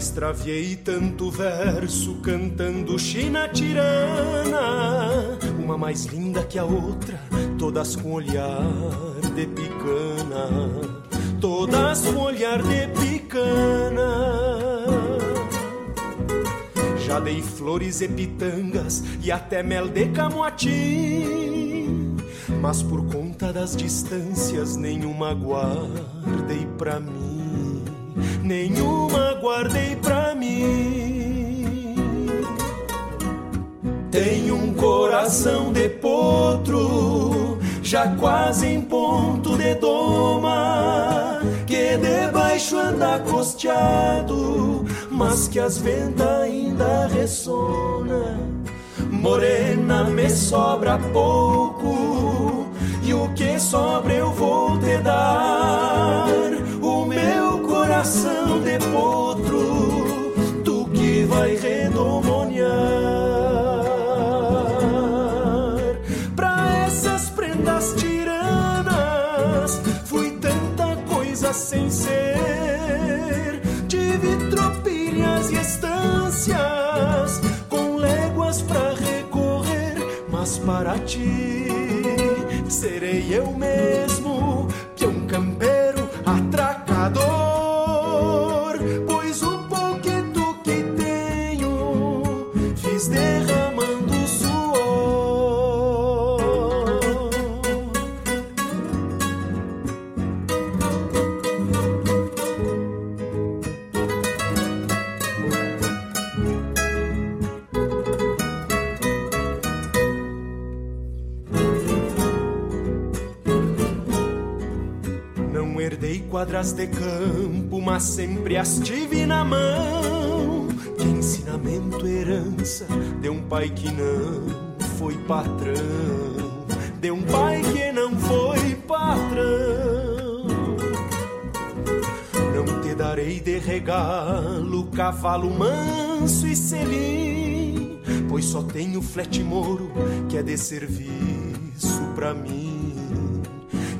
Extraviei tanto verso cantando China tirana, uma mais linda que a outra, todas com olhar de picana, todas com olhar de picana. Já dei flores e pitangas e até mel de camotim, mas por conta das distâncias nenhuma guardei pra mim nenhuma guardei pra mim. Tenho um coração de potro, já quase em ponto de doma, que debaixo anda costeado, mas que as ventas ainda ressona. Morena, me sobra pouco, e o que sobra eu vou te dar. Potro, tu que vai redomoniar. Pra essas prendas tiranas, fui tanta coisa sem ser. Tive tropilhas e estâncias, com léguas pra recorrer, mas para ti serei eu mesmo, quadras de campo, mas sempre as tive na mão. Que ensinamento, herança de um pai que não foi patrão, de um pai que não foi patrão. Não te darei de regalo cavalo manso e selim, pois só tenho flete moro que é de serviço pra mim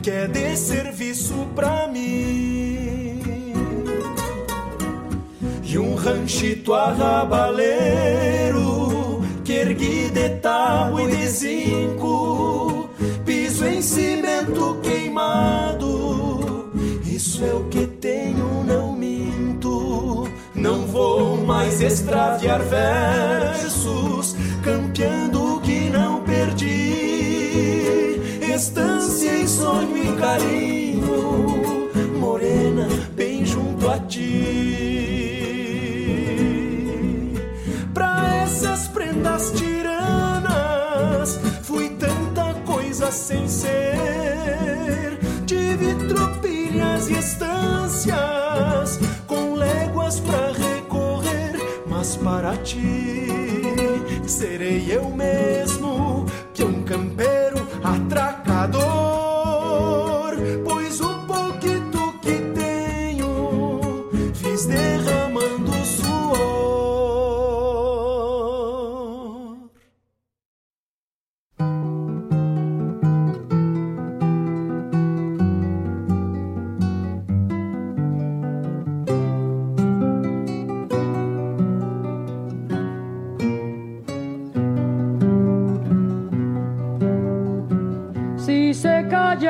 que é de serviço pra mim. E um ranchito arrabaleiro que ergui de tábua e de zinco, piso em cimento queimado. Isso é o que tenho, não minto. Não vou mais extraviar versos, campeando estância e sonho e carinho, morena, bem junto a ti. Pra essas prendas tiranas, fui tanta coisa sem ser. Tive tropilhas e estâncias, com léguas pra recorrer, mas para ti pecado.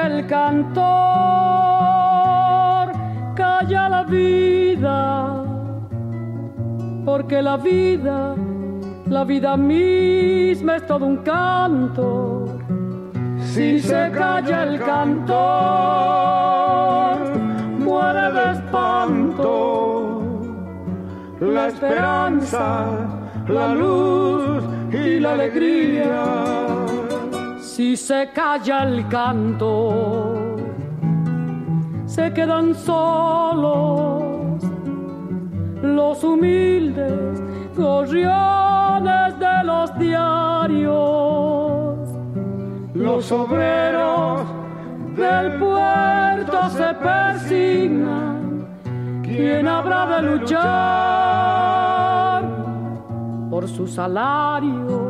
Calla el cantor, calla la vida, porque la vida, la vida misma es todo un canto. Si se calla el cantor, muere de espanto la esperanza, la luz y la alegría. Si se calla el canto, se quedan solos los humildes gorriones de los diarios. Los obreros del puerto se persignan. ¿Quién habrá de luchar por sus salarios?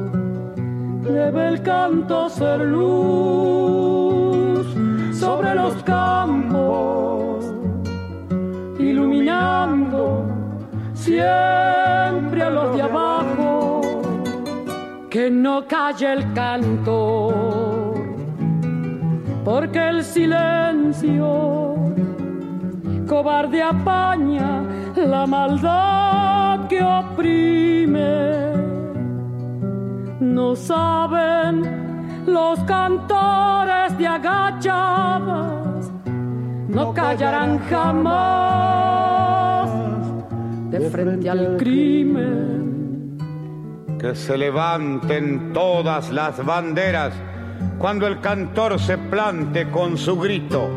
Debe el canto ser luz sobre los campos, iluminando siempre a los de abajo que no calle el canto, porque el silencio cobarde apaña la maldad que oprime. No saben los cantores de agachadas, no callarán jamás de frente al crimen. Que se levanten todas las banderas cuando el cantor se plante con su grito,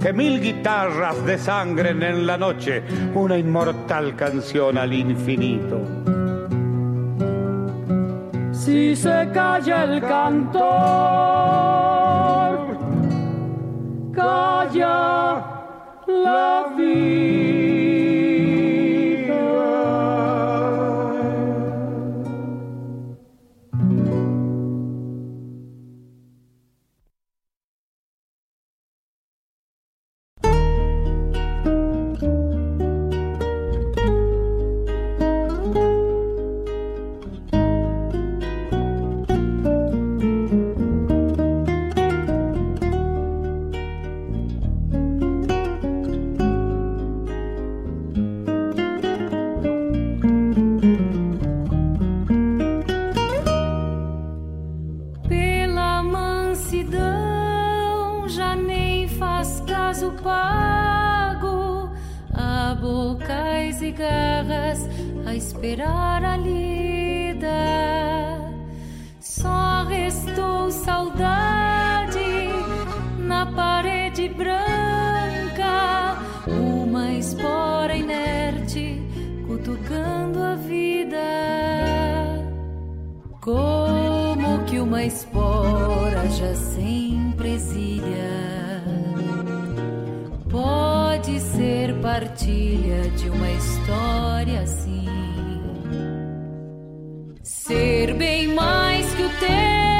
que mil guitarras desangren en la noche una inmortal canción al infinito. Si se calla el cantor, calla la vida. Esperar a lida. Só restou saudade na parede branca, uma espora inerte cutucando a vida. Como que uma espora já sem presilha pode ser partilha de uma história assim? Bem mais que o tempo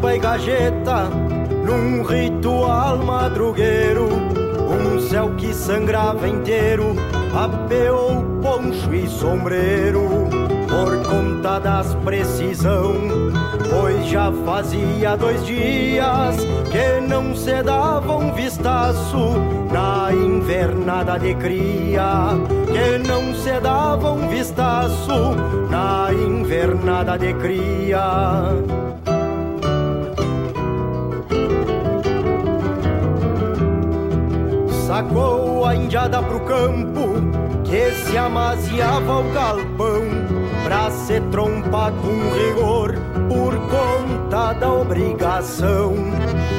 gerba e gajeta num ritual madrugueiro. Um céu que sangrava inteiro apeou poncho e sombreiro por conta das precisão. Pois já fazia dois dias que não se dava um vistaço na invernada de cria, que não se dava um vistaço na invernada de cria. Sacou a indiada pro campo que se amaziava o galpão pra se trompar com rigor por conta da obrigação.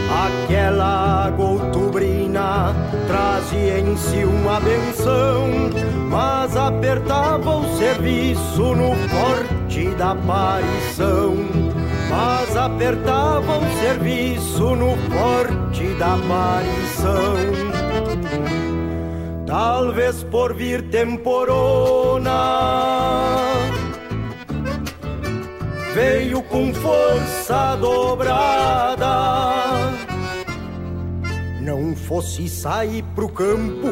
Aquela gotubrina trazia em si uma benção, mas apertava o serviço no forte da aparição. Mas apertava o serviço no forte da aparição. Talvez por vir temporona. Veio com força dobrada. Não fosse sair pro campo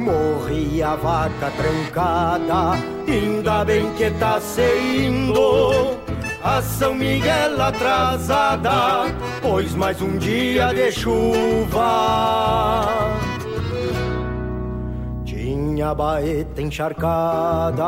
Morria a vaca trancada. Ainda bem que tá saindo a São Miguel atrasada, pois mais um dia de chuva minha baeta encharcada.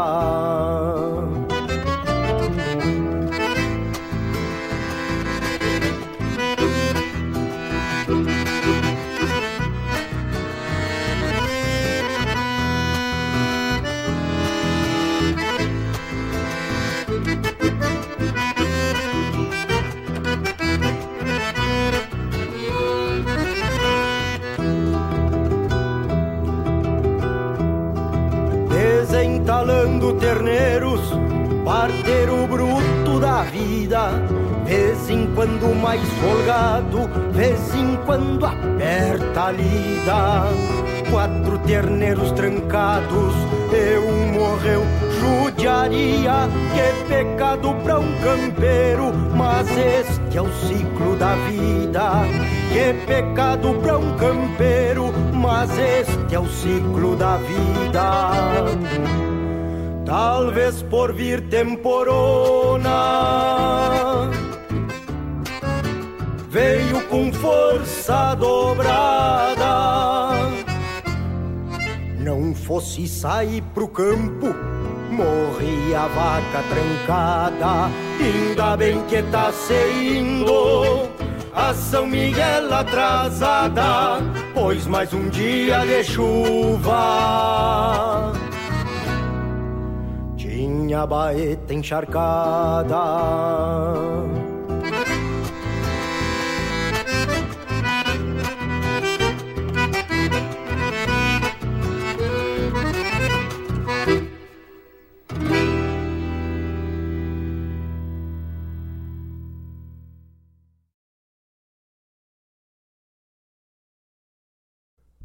Entalando terneiros, parteiro bruto da vida, vez em quando mais folgado, vez em quando aperta a lida. Quatro terneiros trancados, eu morreu judiaria, que pecado pra um campeiro, mas este é o ciclo da vida. Que pecado pra um campeiro, mas este é o ciclo da vida. Talvez por vir temporona. Veio com força dobrada. Não fosse sair pro campo, morria a vaca trancada. Ainda bem que tá saindo a São Miguel atrasada, pois mais um dia de chuva minha baeta encharcada.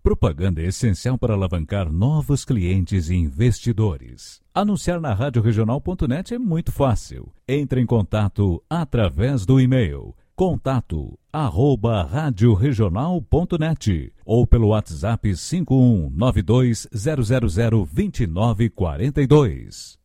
Propaganda é essencial para alavancar novos clientes e investidores. Anunciar na radioregional.net é muito fácil. Entre em contato através do e-mail contato arroba radioregional.net ou pelo WhatsApp 51920002942.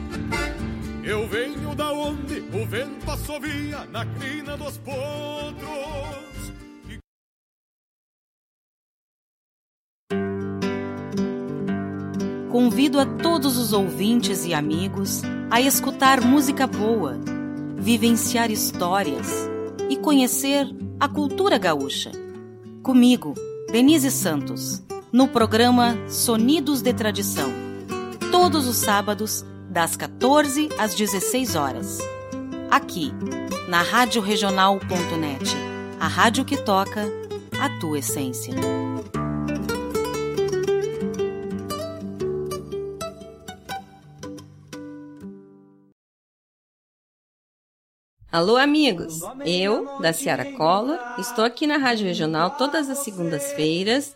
Eu venho da onde o vento assovia na crina dos potros. Convido a todos os ouvintes e amigos a escutar música boa, vivenciar histórias e conhecer a cultura gaúcha. Comigo, Denise Santos, no programa Sonidos de Tradição. Todos os sábados, das 14 às 16 horas. Aqui, na Rádio Regional.net, a rádio que toca a tua essência. Alô, amigos! Eu, da Ciara Cola, estou aqui na Rádio Regional todas as segundas-feiras,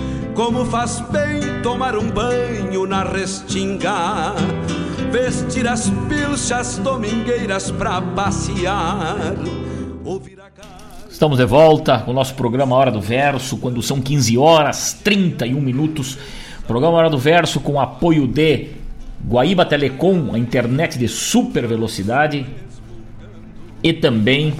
Como faz bem tomar um banho na restinga, vestir as pilchas domingueiras pra passear. Estamos de volta com o nosso programa Hora do Verso, quando são 15 horas 31 minutos. Programa Hora do Verso com apoio de Guaíba Telecom, a internet de super velocidade. E também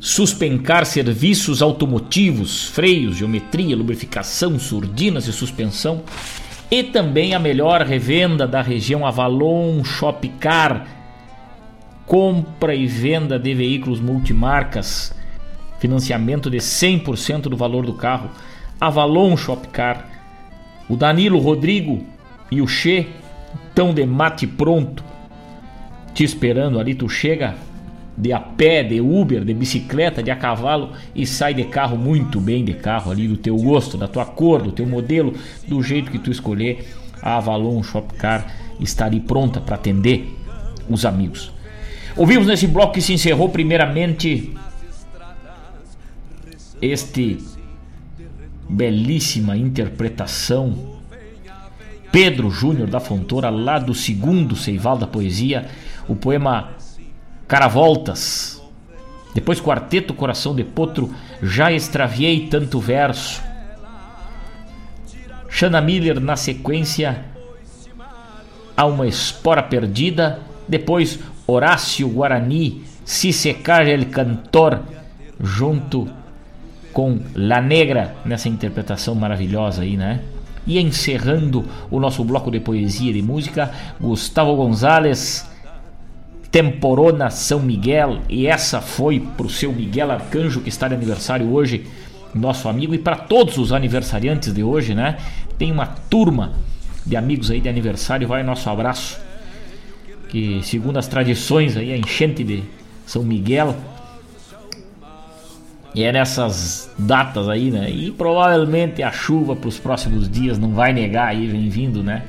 Suspencar serviços automotivos, freios, geometria, lubrificação, surdinas e suspensão. E também a melhor revenda da região Avalon Shopcar. Compra e venda de veículos multimarcas. Financiamento de 100% do valor do carro. Avalon Shopcar. O Danilo, Rodrigo e o Che estão de mate pronto. Te esperando ali, tu chega de a pé, de Uber, de bicicleta, de a cavalo e sai de carro muito bem de carro ali do teu gosto, da tua cor, do teu modelo, do jeito que tu escolher. A Avalon Shopcar está ali pronta para atender os amigos. Ouvimos nesse bloco que se encerrou primeiramente este belíssima interpretação Pedro Júnior da Fontoura lá do segundo Seival da Poesia, o poema Caravoltas. Depois Quarteto Coração de Potro, Já Extraviei Tanto Verso. Shanna Miller na sequência, Há uma Espora Perdida. Depois Horácio Guarani, Se Secar El Cantor, junto com La Negra, nessa interpretação maravilhosa aí, né? E encerrando o nosso bloco de poesia e de música, Gustavo Gonzalez Temporona São Miguel, e essa foi para o seu Miguel Arcanjo que está de aniversário hoje, nosso amigo, e para todos os aniversariantes de hoje, né? Tem uma turma de amigos aí de aniversário, vai nosso abraço. Que segundo as tradições aí, a enchente de São Miguel. E é nessas datas aí, né? E provavelmente a chuva para os próximos dias não vai negar aí, vem vindo, né?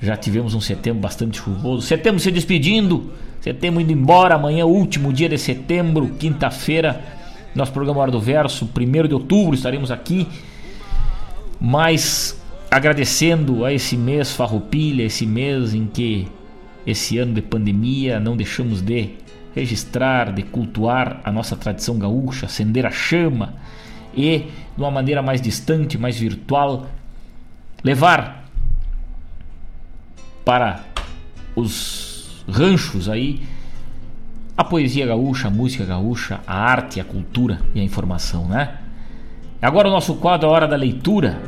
Já tivemos um setembro bastante chuvoso. Setembro se despedindo, setembro indo embora. Amanhã, último dia de setembro, quinta-feira, nosso programa Hora do Verso, 1 de outubro, estaremos aqui. Mas agradecendo a esse mês farroupilha, esse mês em que esse ano de pandemia não deixamos de registrar, de cultuar a nossa tradição gaúcha, acender a chama e, de uma maneira mais distante, mais virtual, levar para os ranchos aí a poesia gaúcha, a música gaúcha, a arte, a cultura e a informação, né? Agora o nosso quadro A Hora da Leitura.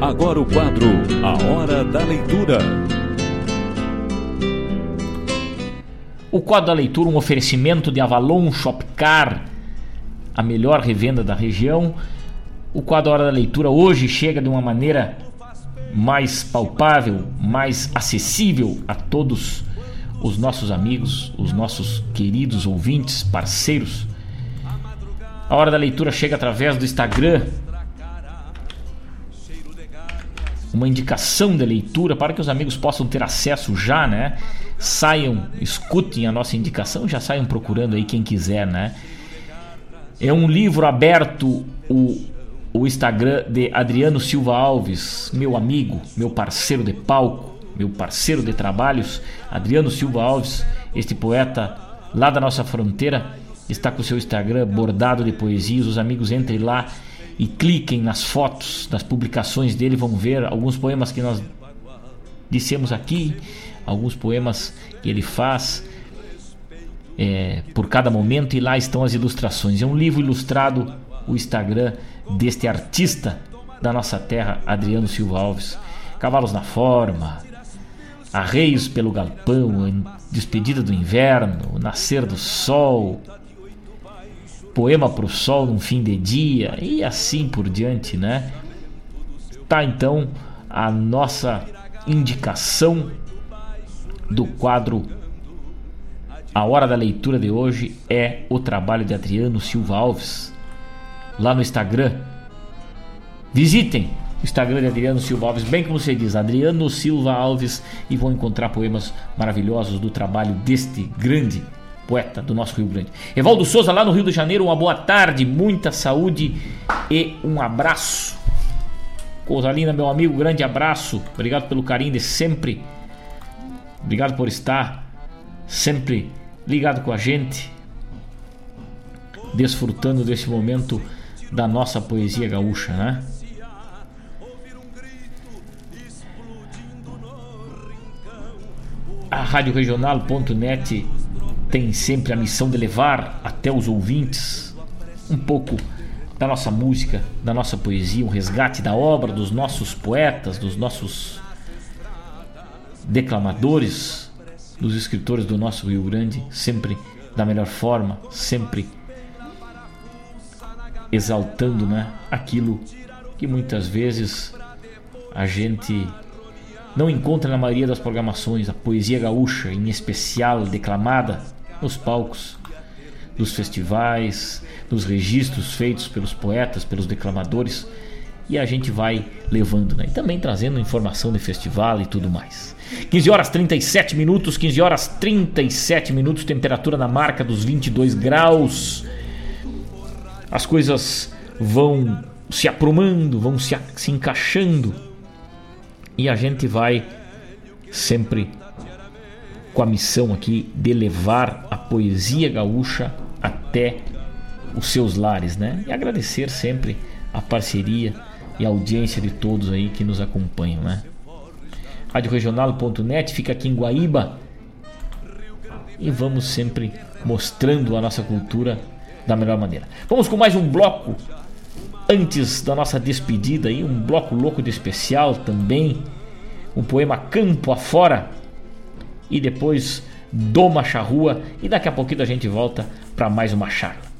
Agora o quadro A Hora da Leitura. O quadro da leitura, um oferecimento de Avalon Shopcar, a melhor revenda da região. O quadro A Hora da Leitura hoje chega de uma maneira mais palpável, mais acessível a todos os nossos amigos, os nossos queridos ouvintes, parceiros. A hora da leitura chega através do Instagram. Uma indicação de leitura para que os amigos possam ter acesso já, né? Saiam, escutem a nossa indicação, já saiam procurando aí quem quiser, né? É um livro aberto, o o Instagram de Adriano Silva Alves, meu amigo, meu parceiro de palco, meu parceiro de trabalhos, Adriano Silva Alves, este poeta lá da nossa fronteira, está com o seu Instagram bordado de poesias. Os amigos entrem lá e cliquem nas fotos, nas publicações dele, vão ver alguns poemas que nós dissemos aqui, alguns poemas que ele faz. É, por cada momento, e lá estão as ilustrações. É um livro ilustrado, o Instagram deste artista da nossa terra, Adriano Silva Alves. Cavalos na forma, arreios pelo galpão, despedida do inverno, nascer do sol, poema para o sol num fim de dia e assim por diante, né? Tá então a nossa indicação do quadro A Hora da Leitura de hoje é o trabalho de Adriano Silva Alves lá no Instagram. Visitem o Instagram de Adriano Silva Alves, bem como você diz, Adriano Silva Alves, e vão encontrar poemas maravilhosos do trabalho deste grande poeta do nosso Rio Grande. Evaldo Souza, lá no Rio de Janeiro, uma boa tarde, muita saúde e um abraço. Coisa linda, meu amigo, grande abraço. Obrigado pelo carinho de sempre. Obrigado por estar sempre ligado com a gente, desfrutando desse momento da nossa poesia gaúcha, né? A Rádio Regional.net tem sempre a missão de levar até os ouvintes um pouco da nossa música, da nossa poesia, um resgate da obra dos nossos poetas, dos nossos declamadores, dos escritores do nosso Rio Grande, sempre da melhor forma, sempre exaltando né, aquilo que muitas vezes a gente não encontra na maioria das programações, a poesia gaúcha, em especial declamada nos palcos dos festivais, nos registros feitos pelos poetas, pelos declamadores, e a gente vai levando, né? E também trazendo informação de festival e tudo mais. 15 horas 37 minutos, 15 horas 37 minutos, temperatura na marca dos 22 graus. As coisas vão se aprumando, vão se, se encaixando e a gente vai sempre com a missão aqui de levar a poesia gaúcha até os seus lares, né? E agradecer sempre a parceria e a audiência de todos aí que nos acompanham, né? Radioregional.net fica aqui em Guaíba e vamos sempre mostrando a nossa cultura da melhor maneira. Vamos com mais um bloco antes da nossa despedida aí, um bloco louco de especial também, um poema Campo Afora e depois Doma Charrua e daqui a pouquinho a gente volta para mais uma charla.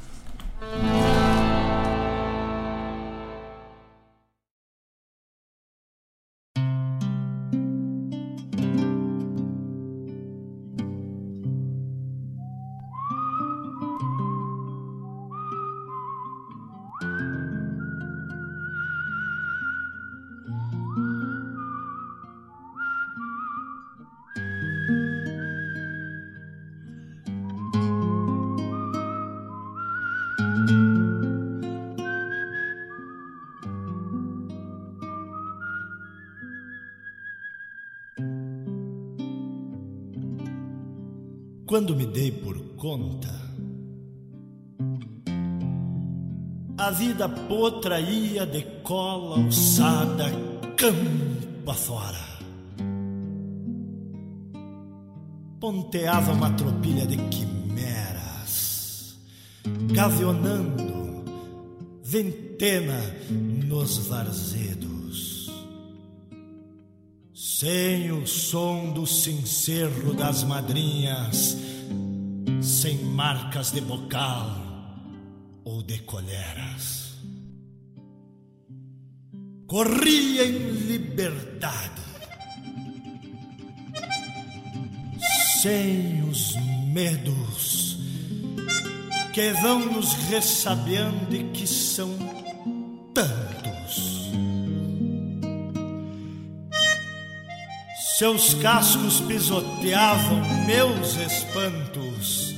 Quando me dei por conta, a vida potra ia de cola alçada campo afora. Ponteava uma tropilha de quimeras, gavionando ventena nos varzedos sem o som do cencerro das madrinhas, sem marcas de bocal ou de colheras. Corria em liberdade, sem os medos que vão nos ressabiando e que são Seus cascos pisoteavam meus espantos.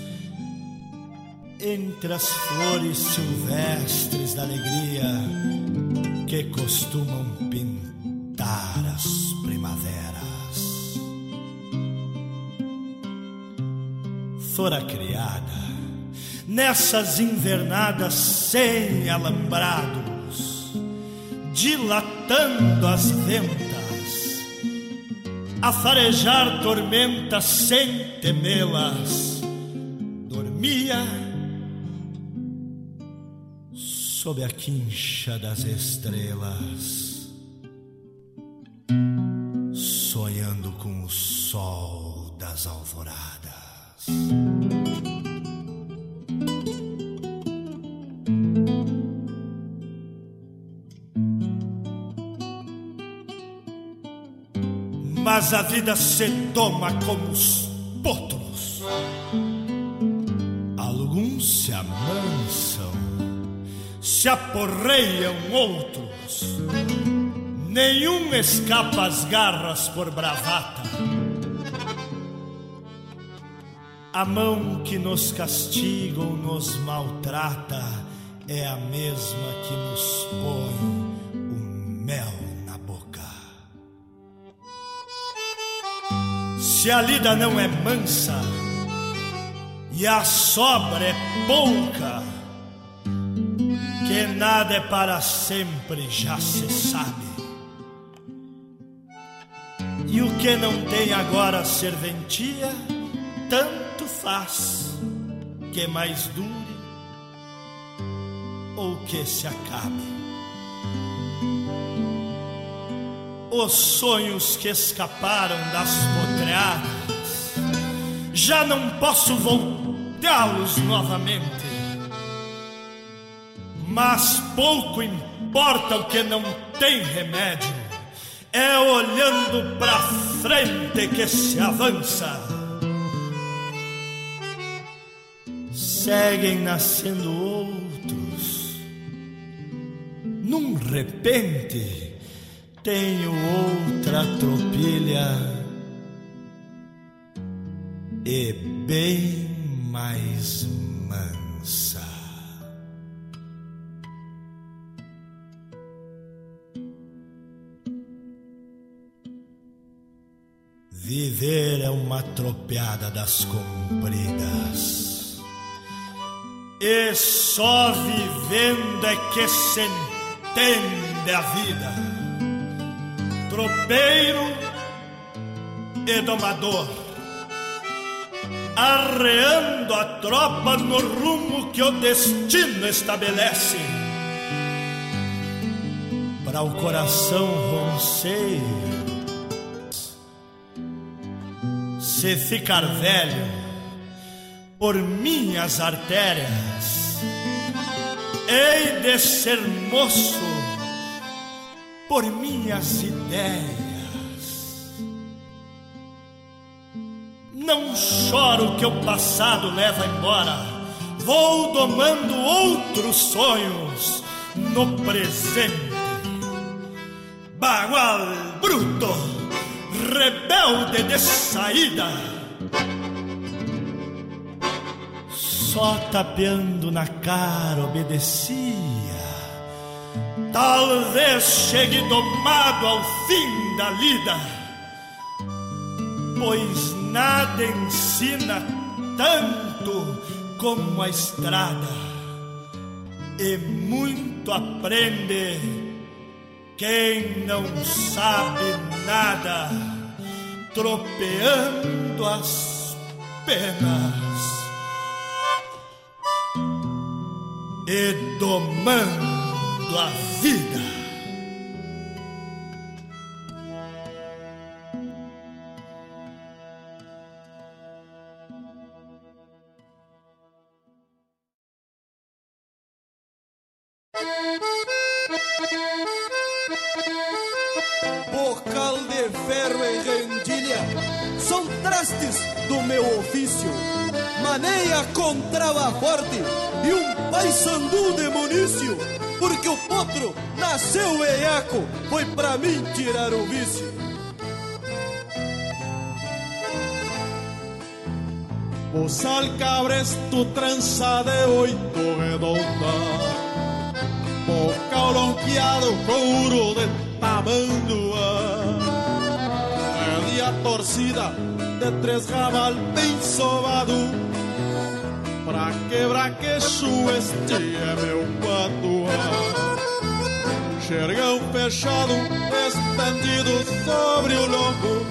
Entre as flores silvestres da alegria que costumam pintar as primaveras. Fora criada nessas invernadas sem alambrados, dilatando as ventas a farejar tormentas sem temê-las. Dormia sob a quincha das estrelas, sonhando com o sol das alvoradas. A vida se toma como os potros. Alguns se amansam, se aporreiam outros. Nenhum escapa às garras por bravata. A mão que nos castiga ou nos maltrata é a mesma que nos põe o mel Se a lida não é mansa e a sobra é pouca, que nada é para sempre já se sabe. E o que não tem agora serventia, tanto faz que mais dure ou que se acabe. Os sonhos que escaparam das potreadas, já não posso voltá-los novamente. Mas pouco importa o que não tem remédio, é olhando pra frente que se avança. Seguem nascendo outros, num repente tenho outra tropilha e bem mais mansa. Viver é uma tropeada das compridas. E só vivendo é que se entende a vida. Tropeiro e domador, arreando a tropa no rumo que o destino estabelece. Para o coração ronceiro se ficar velho por minhas artérias, hei de ser moço por minhas ideias. Não choro que o passado leva embora, vou domando outros sonhos no presente. Bagual bruto! rebelde de saída. Só tapeando na cara obedecia. Talvez chegue domado ao fim da lida, pois nada ensina tanto como a estrada, e muito aprende quem não sabe nada, tropeando as penas e domando a vida. Bocal de ferro Maneia contrava forte e um paisandu de munício. Porque o potro nasceu veiaco, foi pra mim tirar o vício. Boçal cabresto trança de oito redonda Bocal lonqueado couro de tamanduá Media torcida de três rabal bem sovado Pra quebrar queixo este é meu patuá. Xergão fechado estendido sobre o lombo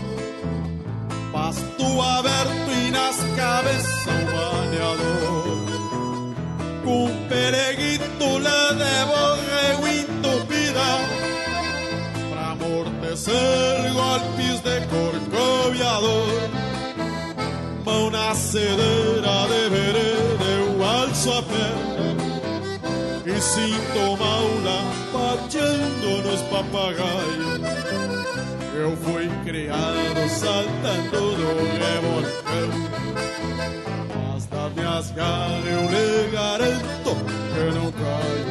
Pasto aberto e nas cabeças um baneador Com pereguito lá de borrego entupida Pra amortecer golpes de corcoviador. Mão na cedeira de vereda perna E sinto maula pateando nos papagaios eu fui criado saltando do revolcão Mas das minhas garras eu lhe garanto que não caio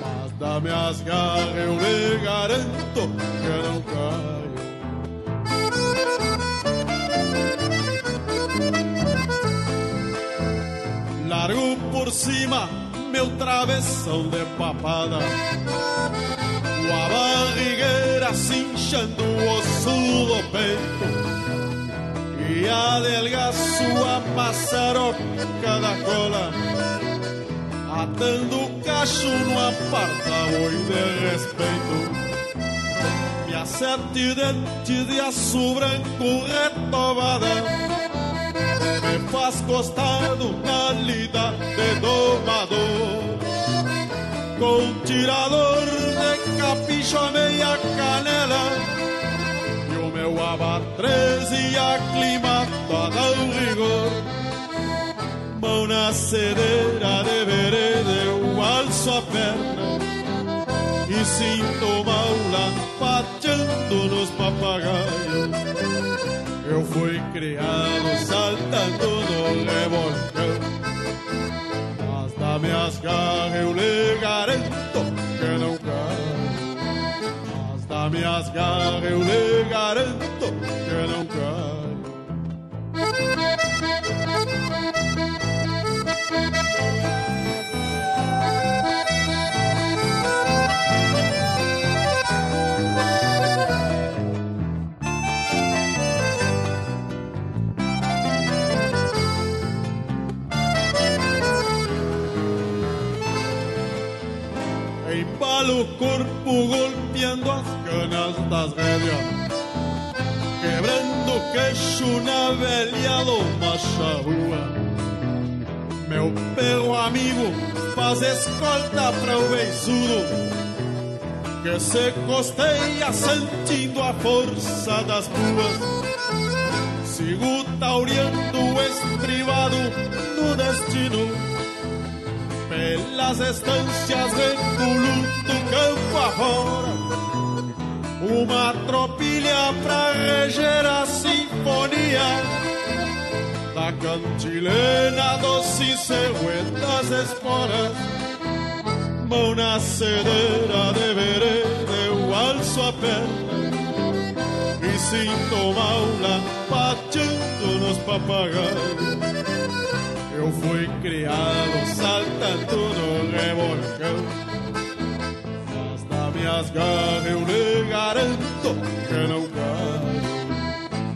Mas das minhas garras eu lhe garanto que não caio Largo por cima meu travessão de papada. A barrigueira cinchando o osso do peito. E adelgaço a passaroca da cola. Atando o cacho no aparta boi de respeito. Me pra sete dentes de aço branco retovada me faz costado na lida de domador. Com tirador de capicho a meia canela. E o meu abar treze aclimado a dar rigor. Mão na cedeira de vereda eu alço a perna. E sinto maula pateando nos papagaios. Eu fui criado saltando no revolcão, mas da minhas garras eu lhe garanto que não caio. Mas da minhas garras eu lhe garanto que não caio. Golpeando as canas das rédeas Quebrando queixo na velha loma charrua Meu pelo amigo faz escolta para o beiçudo Que se costeia sentindo a força das ruas Sigo taureando estribado no destino pelas estâncias recoluto campo afora uma tropilha pra reger a sinfonia. Da cantilena dos cinceguentas esporas. Mão na cedeira de vereda eu alço a perna e sinto maula pateando nos papagaios eu fui criado saltando no revolcão. Mas nas minhas garras eu lhe garanto que não caio.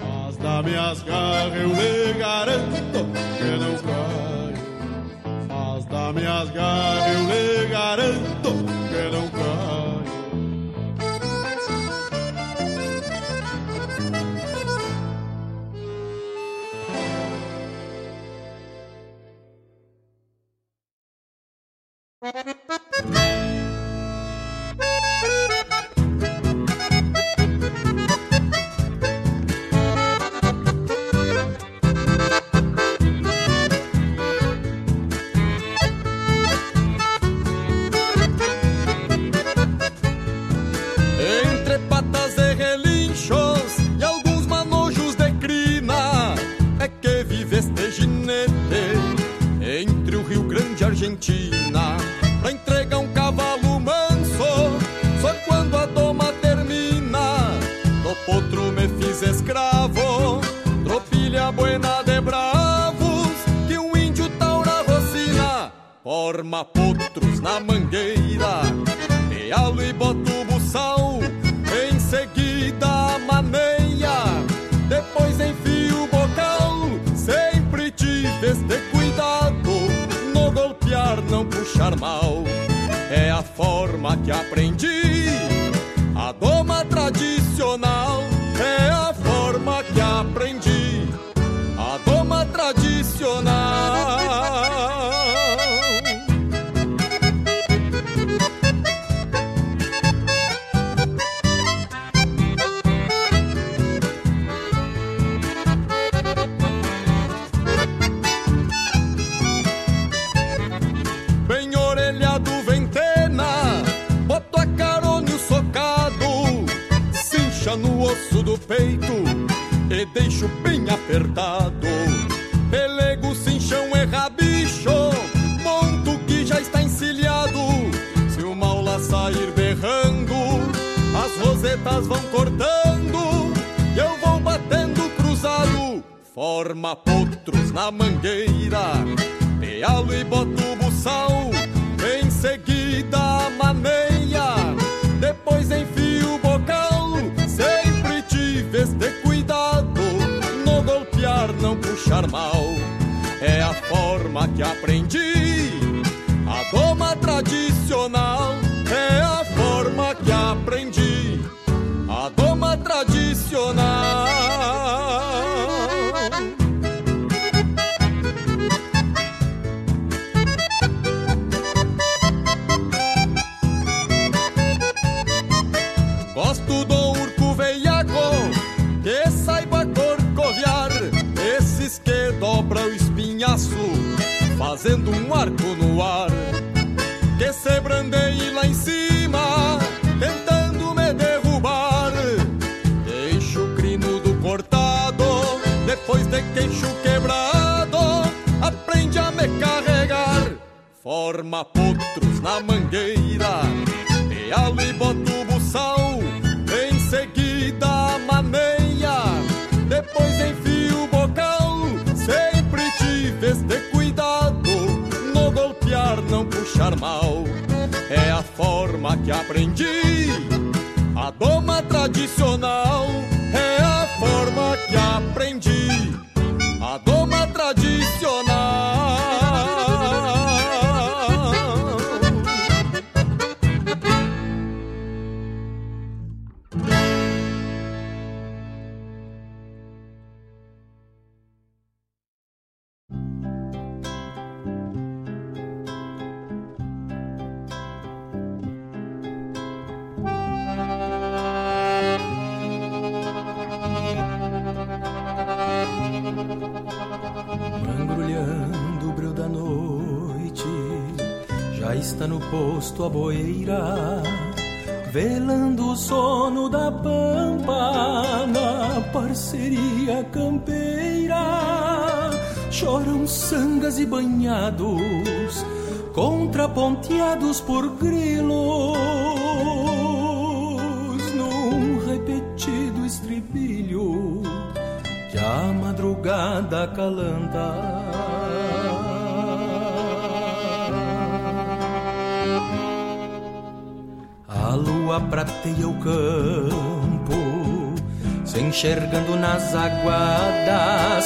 Mas nas minhas garras eu lhe garanto que não caio. Mas nas minhas garras eu lhe garanto. Forma que aprendi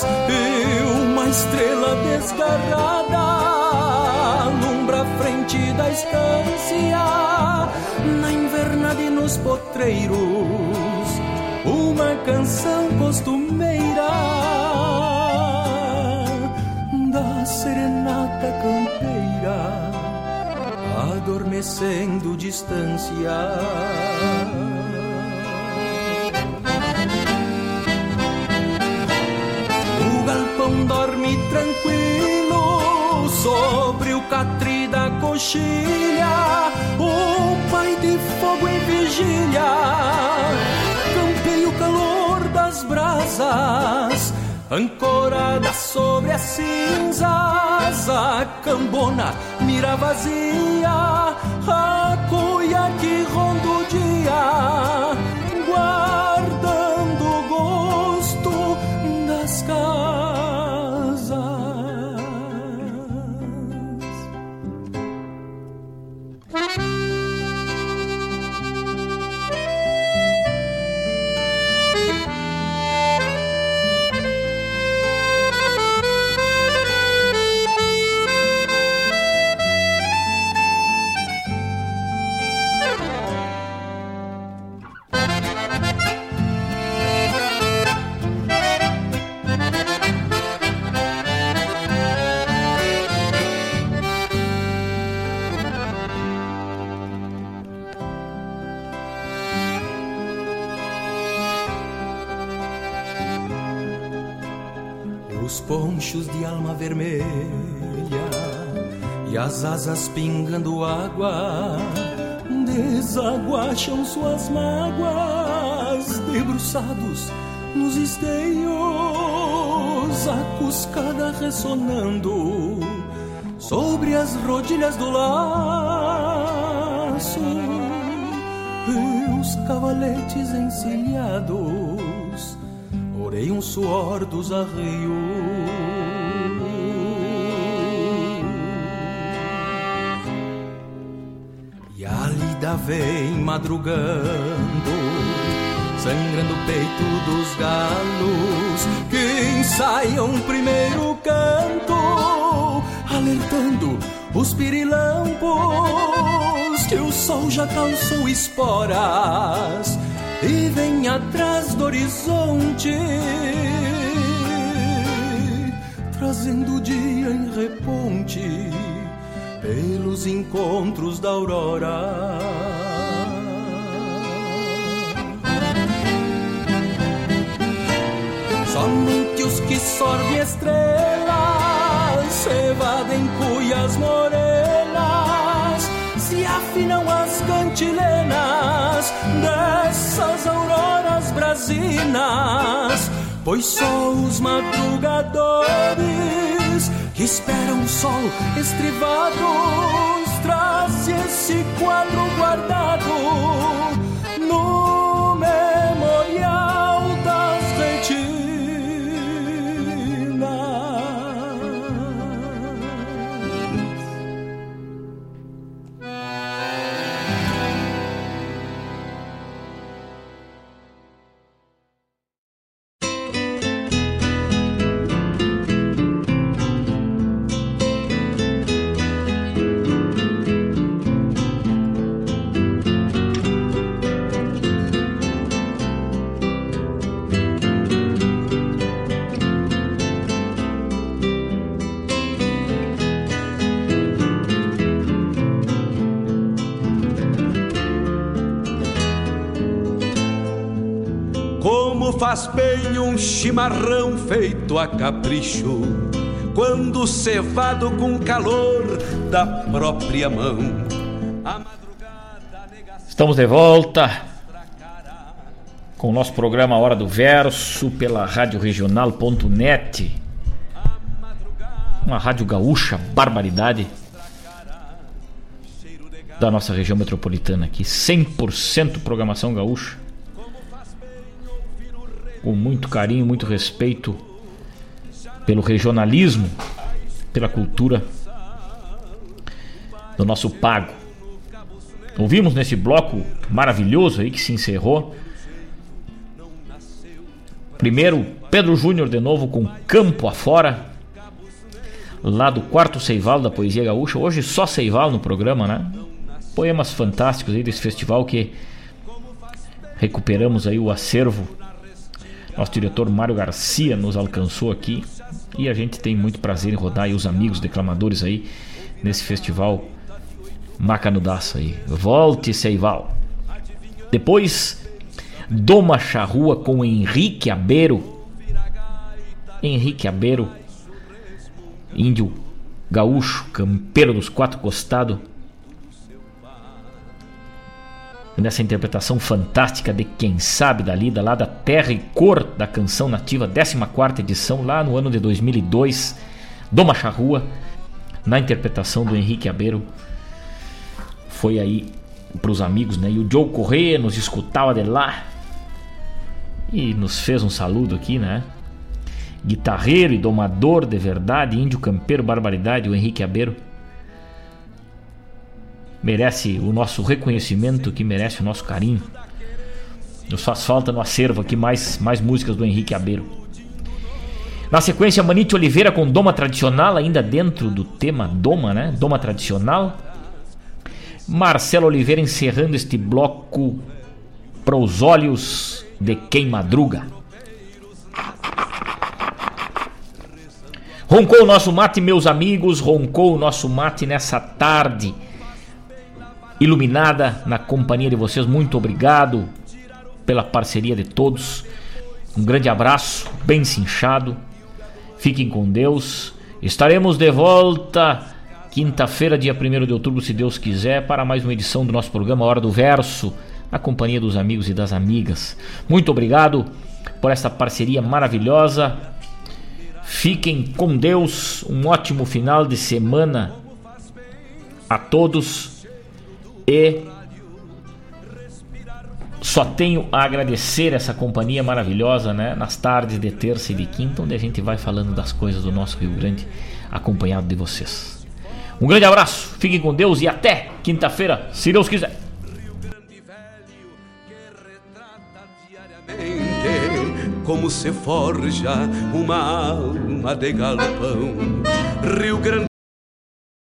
aguadas, e uma estrela desgarrada alumbra a frente da estância, na invernada e nos potreiros uma canção costumeira da serenata campeira, adormecendo distância. Dorme tranquilo sobre o catri da coxilha, o pai de fogo em vigília campeia o calor das brasas, ancorada sobre as cinzas, a cambona mira vazia, a cuia que ronda as asas pingando água desaguacham suas mágoas debruçados nos esteios, a cuscada ressonando sobre as rodilhas do laço e os cavaletes encilhados orei um suor dos arreios. A lida vem madrugando, sangrando o peito dos galos que ensaiam um primeiro canto, alertando os pirilampos que o sol já calçou esporas e vem atrás do horizonte, trazendo o dia em reponte pelos encontros da aurora. Somente os que sorvem estrelas evadem cuias morenas, se afinam as cantilenas dessas auroras brasinas, pois só os madrugadores esperam o sol estrivados traz esse quadro guardado no bem um chimarrão feito a capricho, quando cevado com calor da própria mão. Estamos de volta com o nosso programa Hora do Verso pela Rádio Regional.net. Uma rádio gaúcha, barbaridade da nossa região metropolitana aqui, 100% programação gaúcha. Com muito carinho, muito respeito pelo regionalismo, pela cultura do nosso pago. Ouvimos nesse bloco maravilhoso aí que se encerrou. Primeiro, Pedro Júnior de novo com Campo Afora, lá do quarto Seival da Poesia Gaúcha. Hoje só Seival no programa, né? Poemas fantásticos aí desse festival que recuperamos aí o acervo. Nosso diretor Mário Garcia nos alcançou aqui e a gente tem muito prazer em rodar aí os amigos declamadores aí nesse festival macanudaço aí. Volte Seival. Depois, Doma Charrua com Henrique Abeiro. Henrique Abeiro, índio gaúcho, campeiro dos quatro costados. Nessa interpretação fantástica de Quem Sabe da Lida, lá da Terra e Cor da Canção Nativa, 14 edição, lá no ano de 2002, Doma Charrua, na interpretação do Henrique Abeiro foi aí para os amigos, né? E o Joe Corrêa nos escutava de lá e nos fez um saludo aqui, né? Guitarreiro e domador de verdade, índio campeiro, barbaridade, o Henrique Abeiro. Merece o nosso reconhecimento, que merece o nosso carinho. Nos faz falta no acervo aqui mais, mais músicas do Henrique Abeiro. Na sequência, Manite Oliveira com Doma Tradicional, ainda dentro do tema Doma, né? Doma Tradicional. Marcelo Oliveira encerrando este bloco para os olhos de quem madruga. Roncou o nosso mate, meus amigos, roncou o nosso mate nessa tarde iluminada na companhia de vocês. Muito obrigado pela parceria de todos. Um grande abraço, bem cinchado. Fiquem com Deus. Estaremos de volta quinta-feira, dia 1 de outubro, se Deus quiser, para mais uma edição do nosso programa Hora do Verso, na companhia dos amigos e das amigas. Muito obrigado por esta parceria maravilhosa. Fiquem com Deus. Um ótimo final de semana a todos. E só tenho a agradecer essa companhia maravilhosa, né? Nas tardes de terça e de quinta, onde a gente vai falando das coisas do nosso Rio Grande, acompanhado de vocês. Um grande abraço, fiquem com Deus e até quinta-feira, se Deus quiser. Como se forja uma alma de galpão. Rio Grande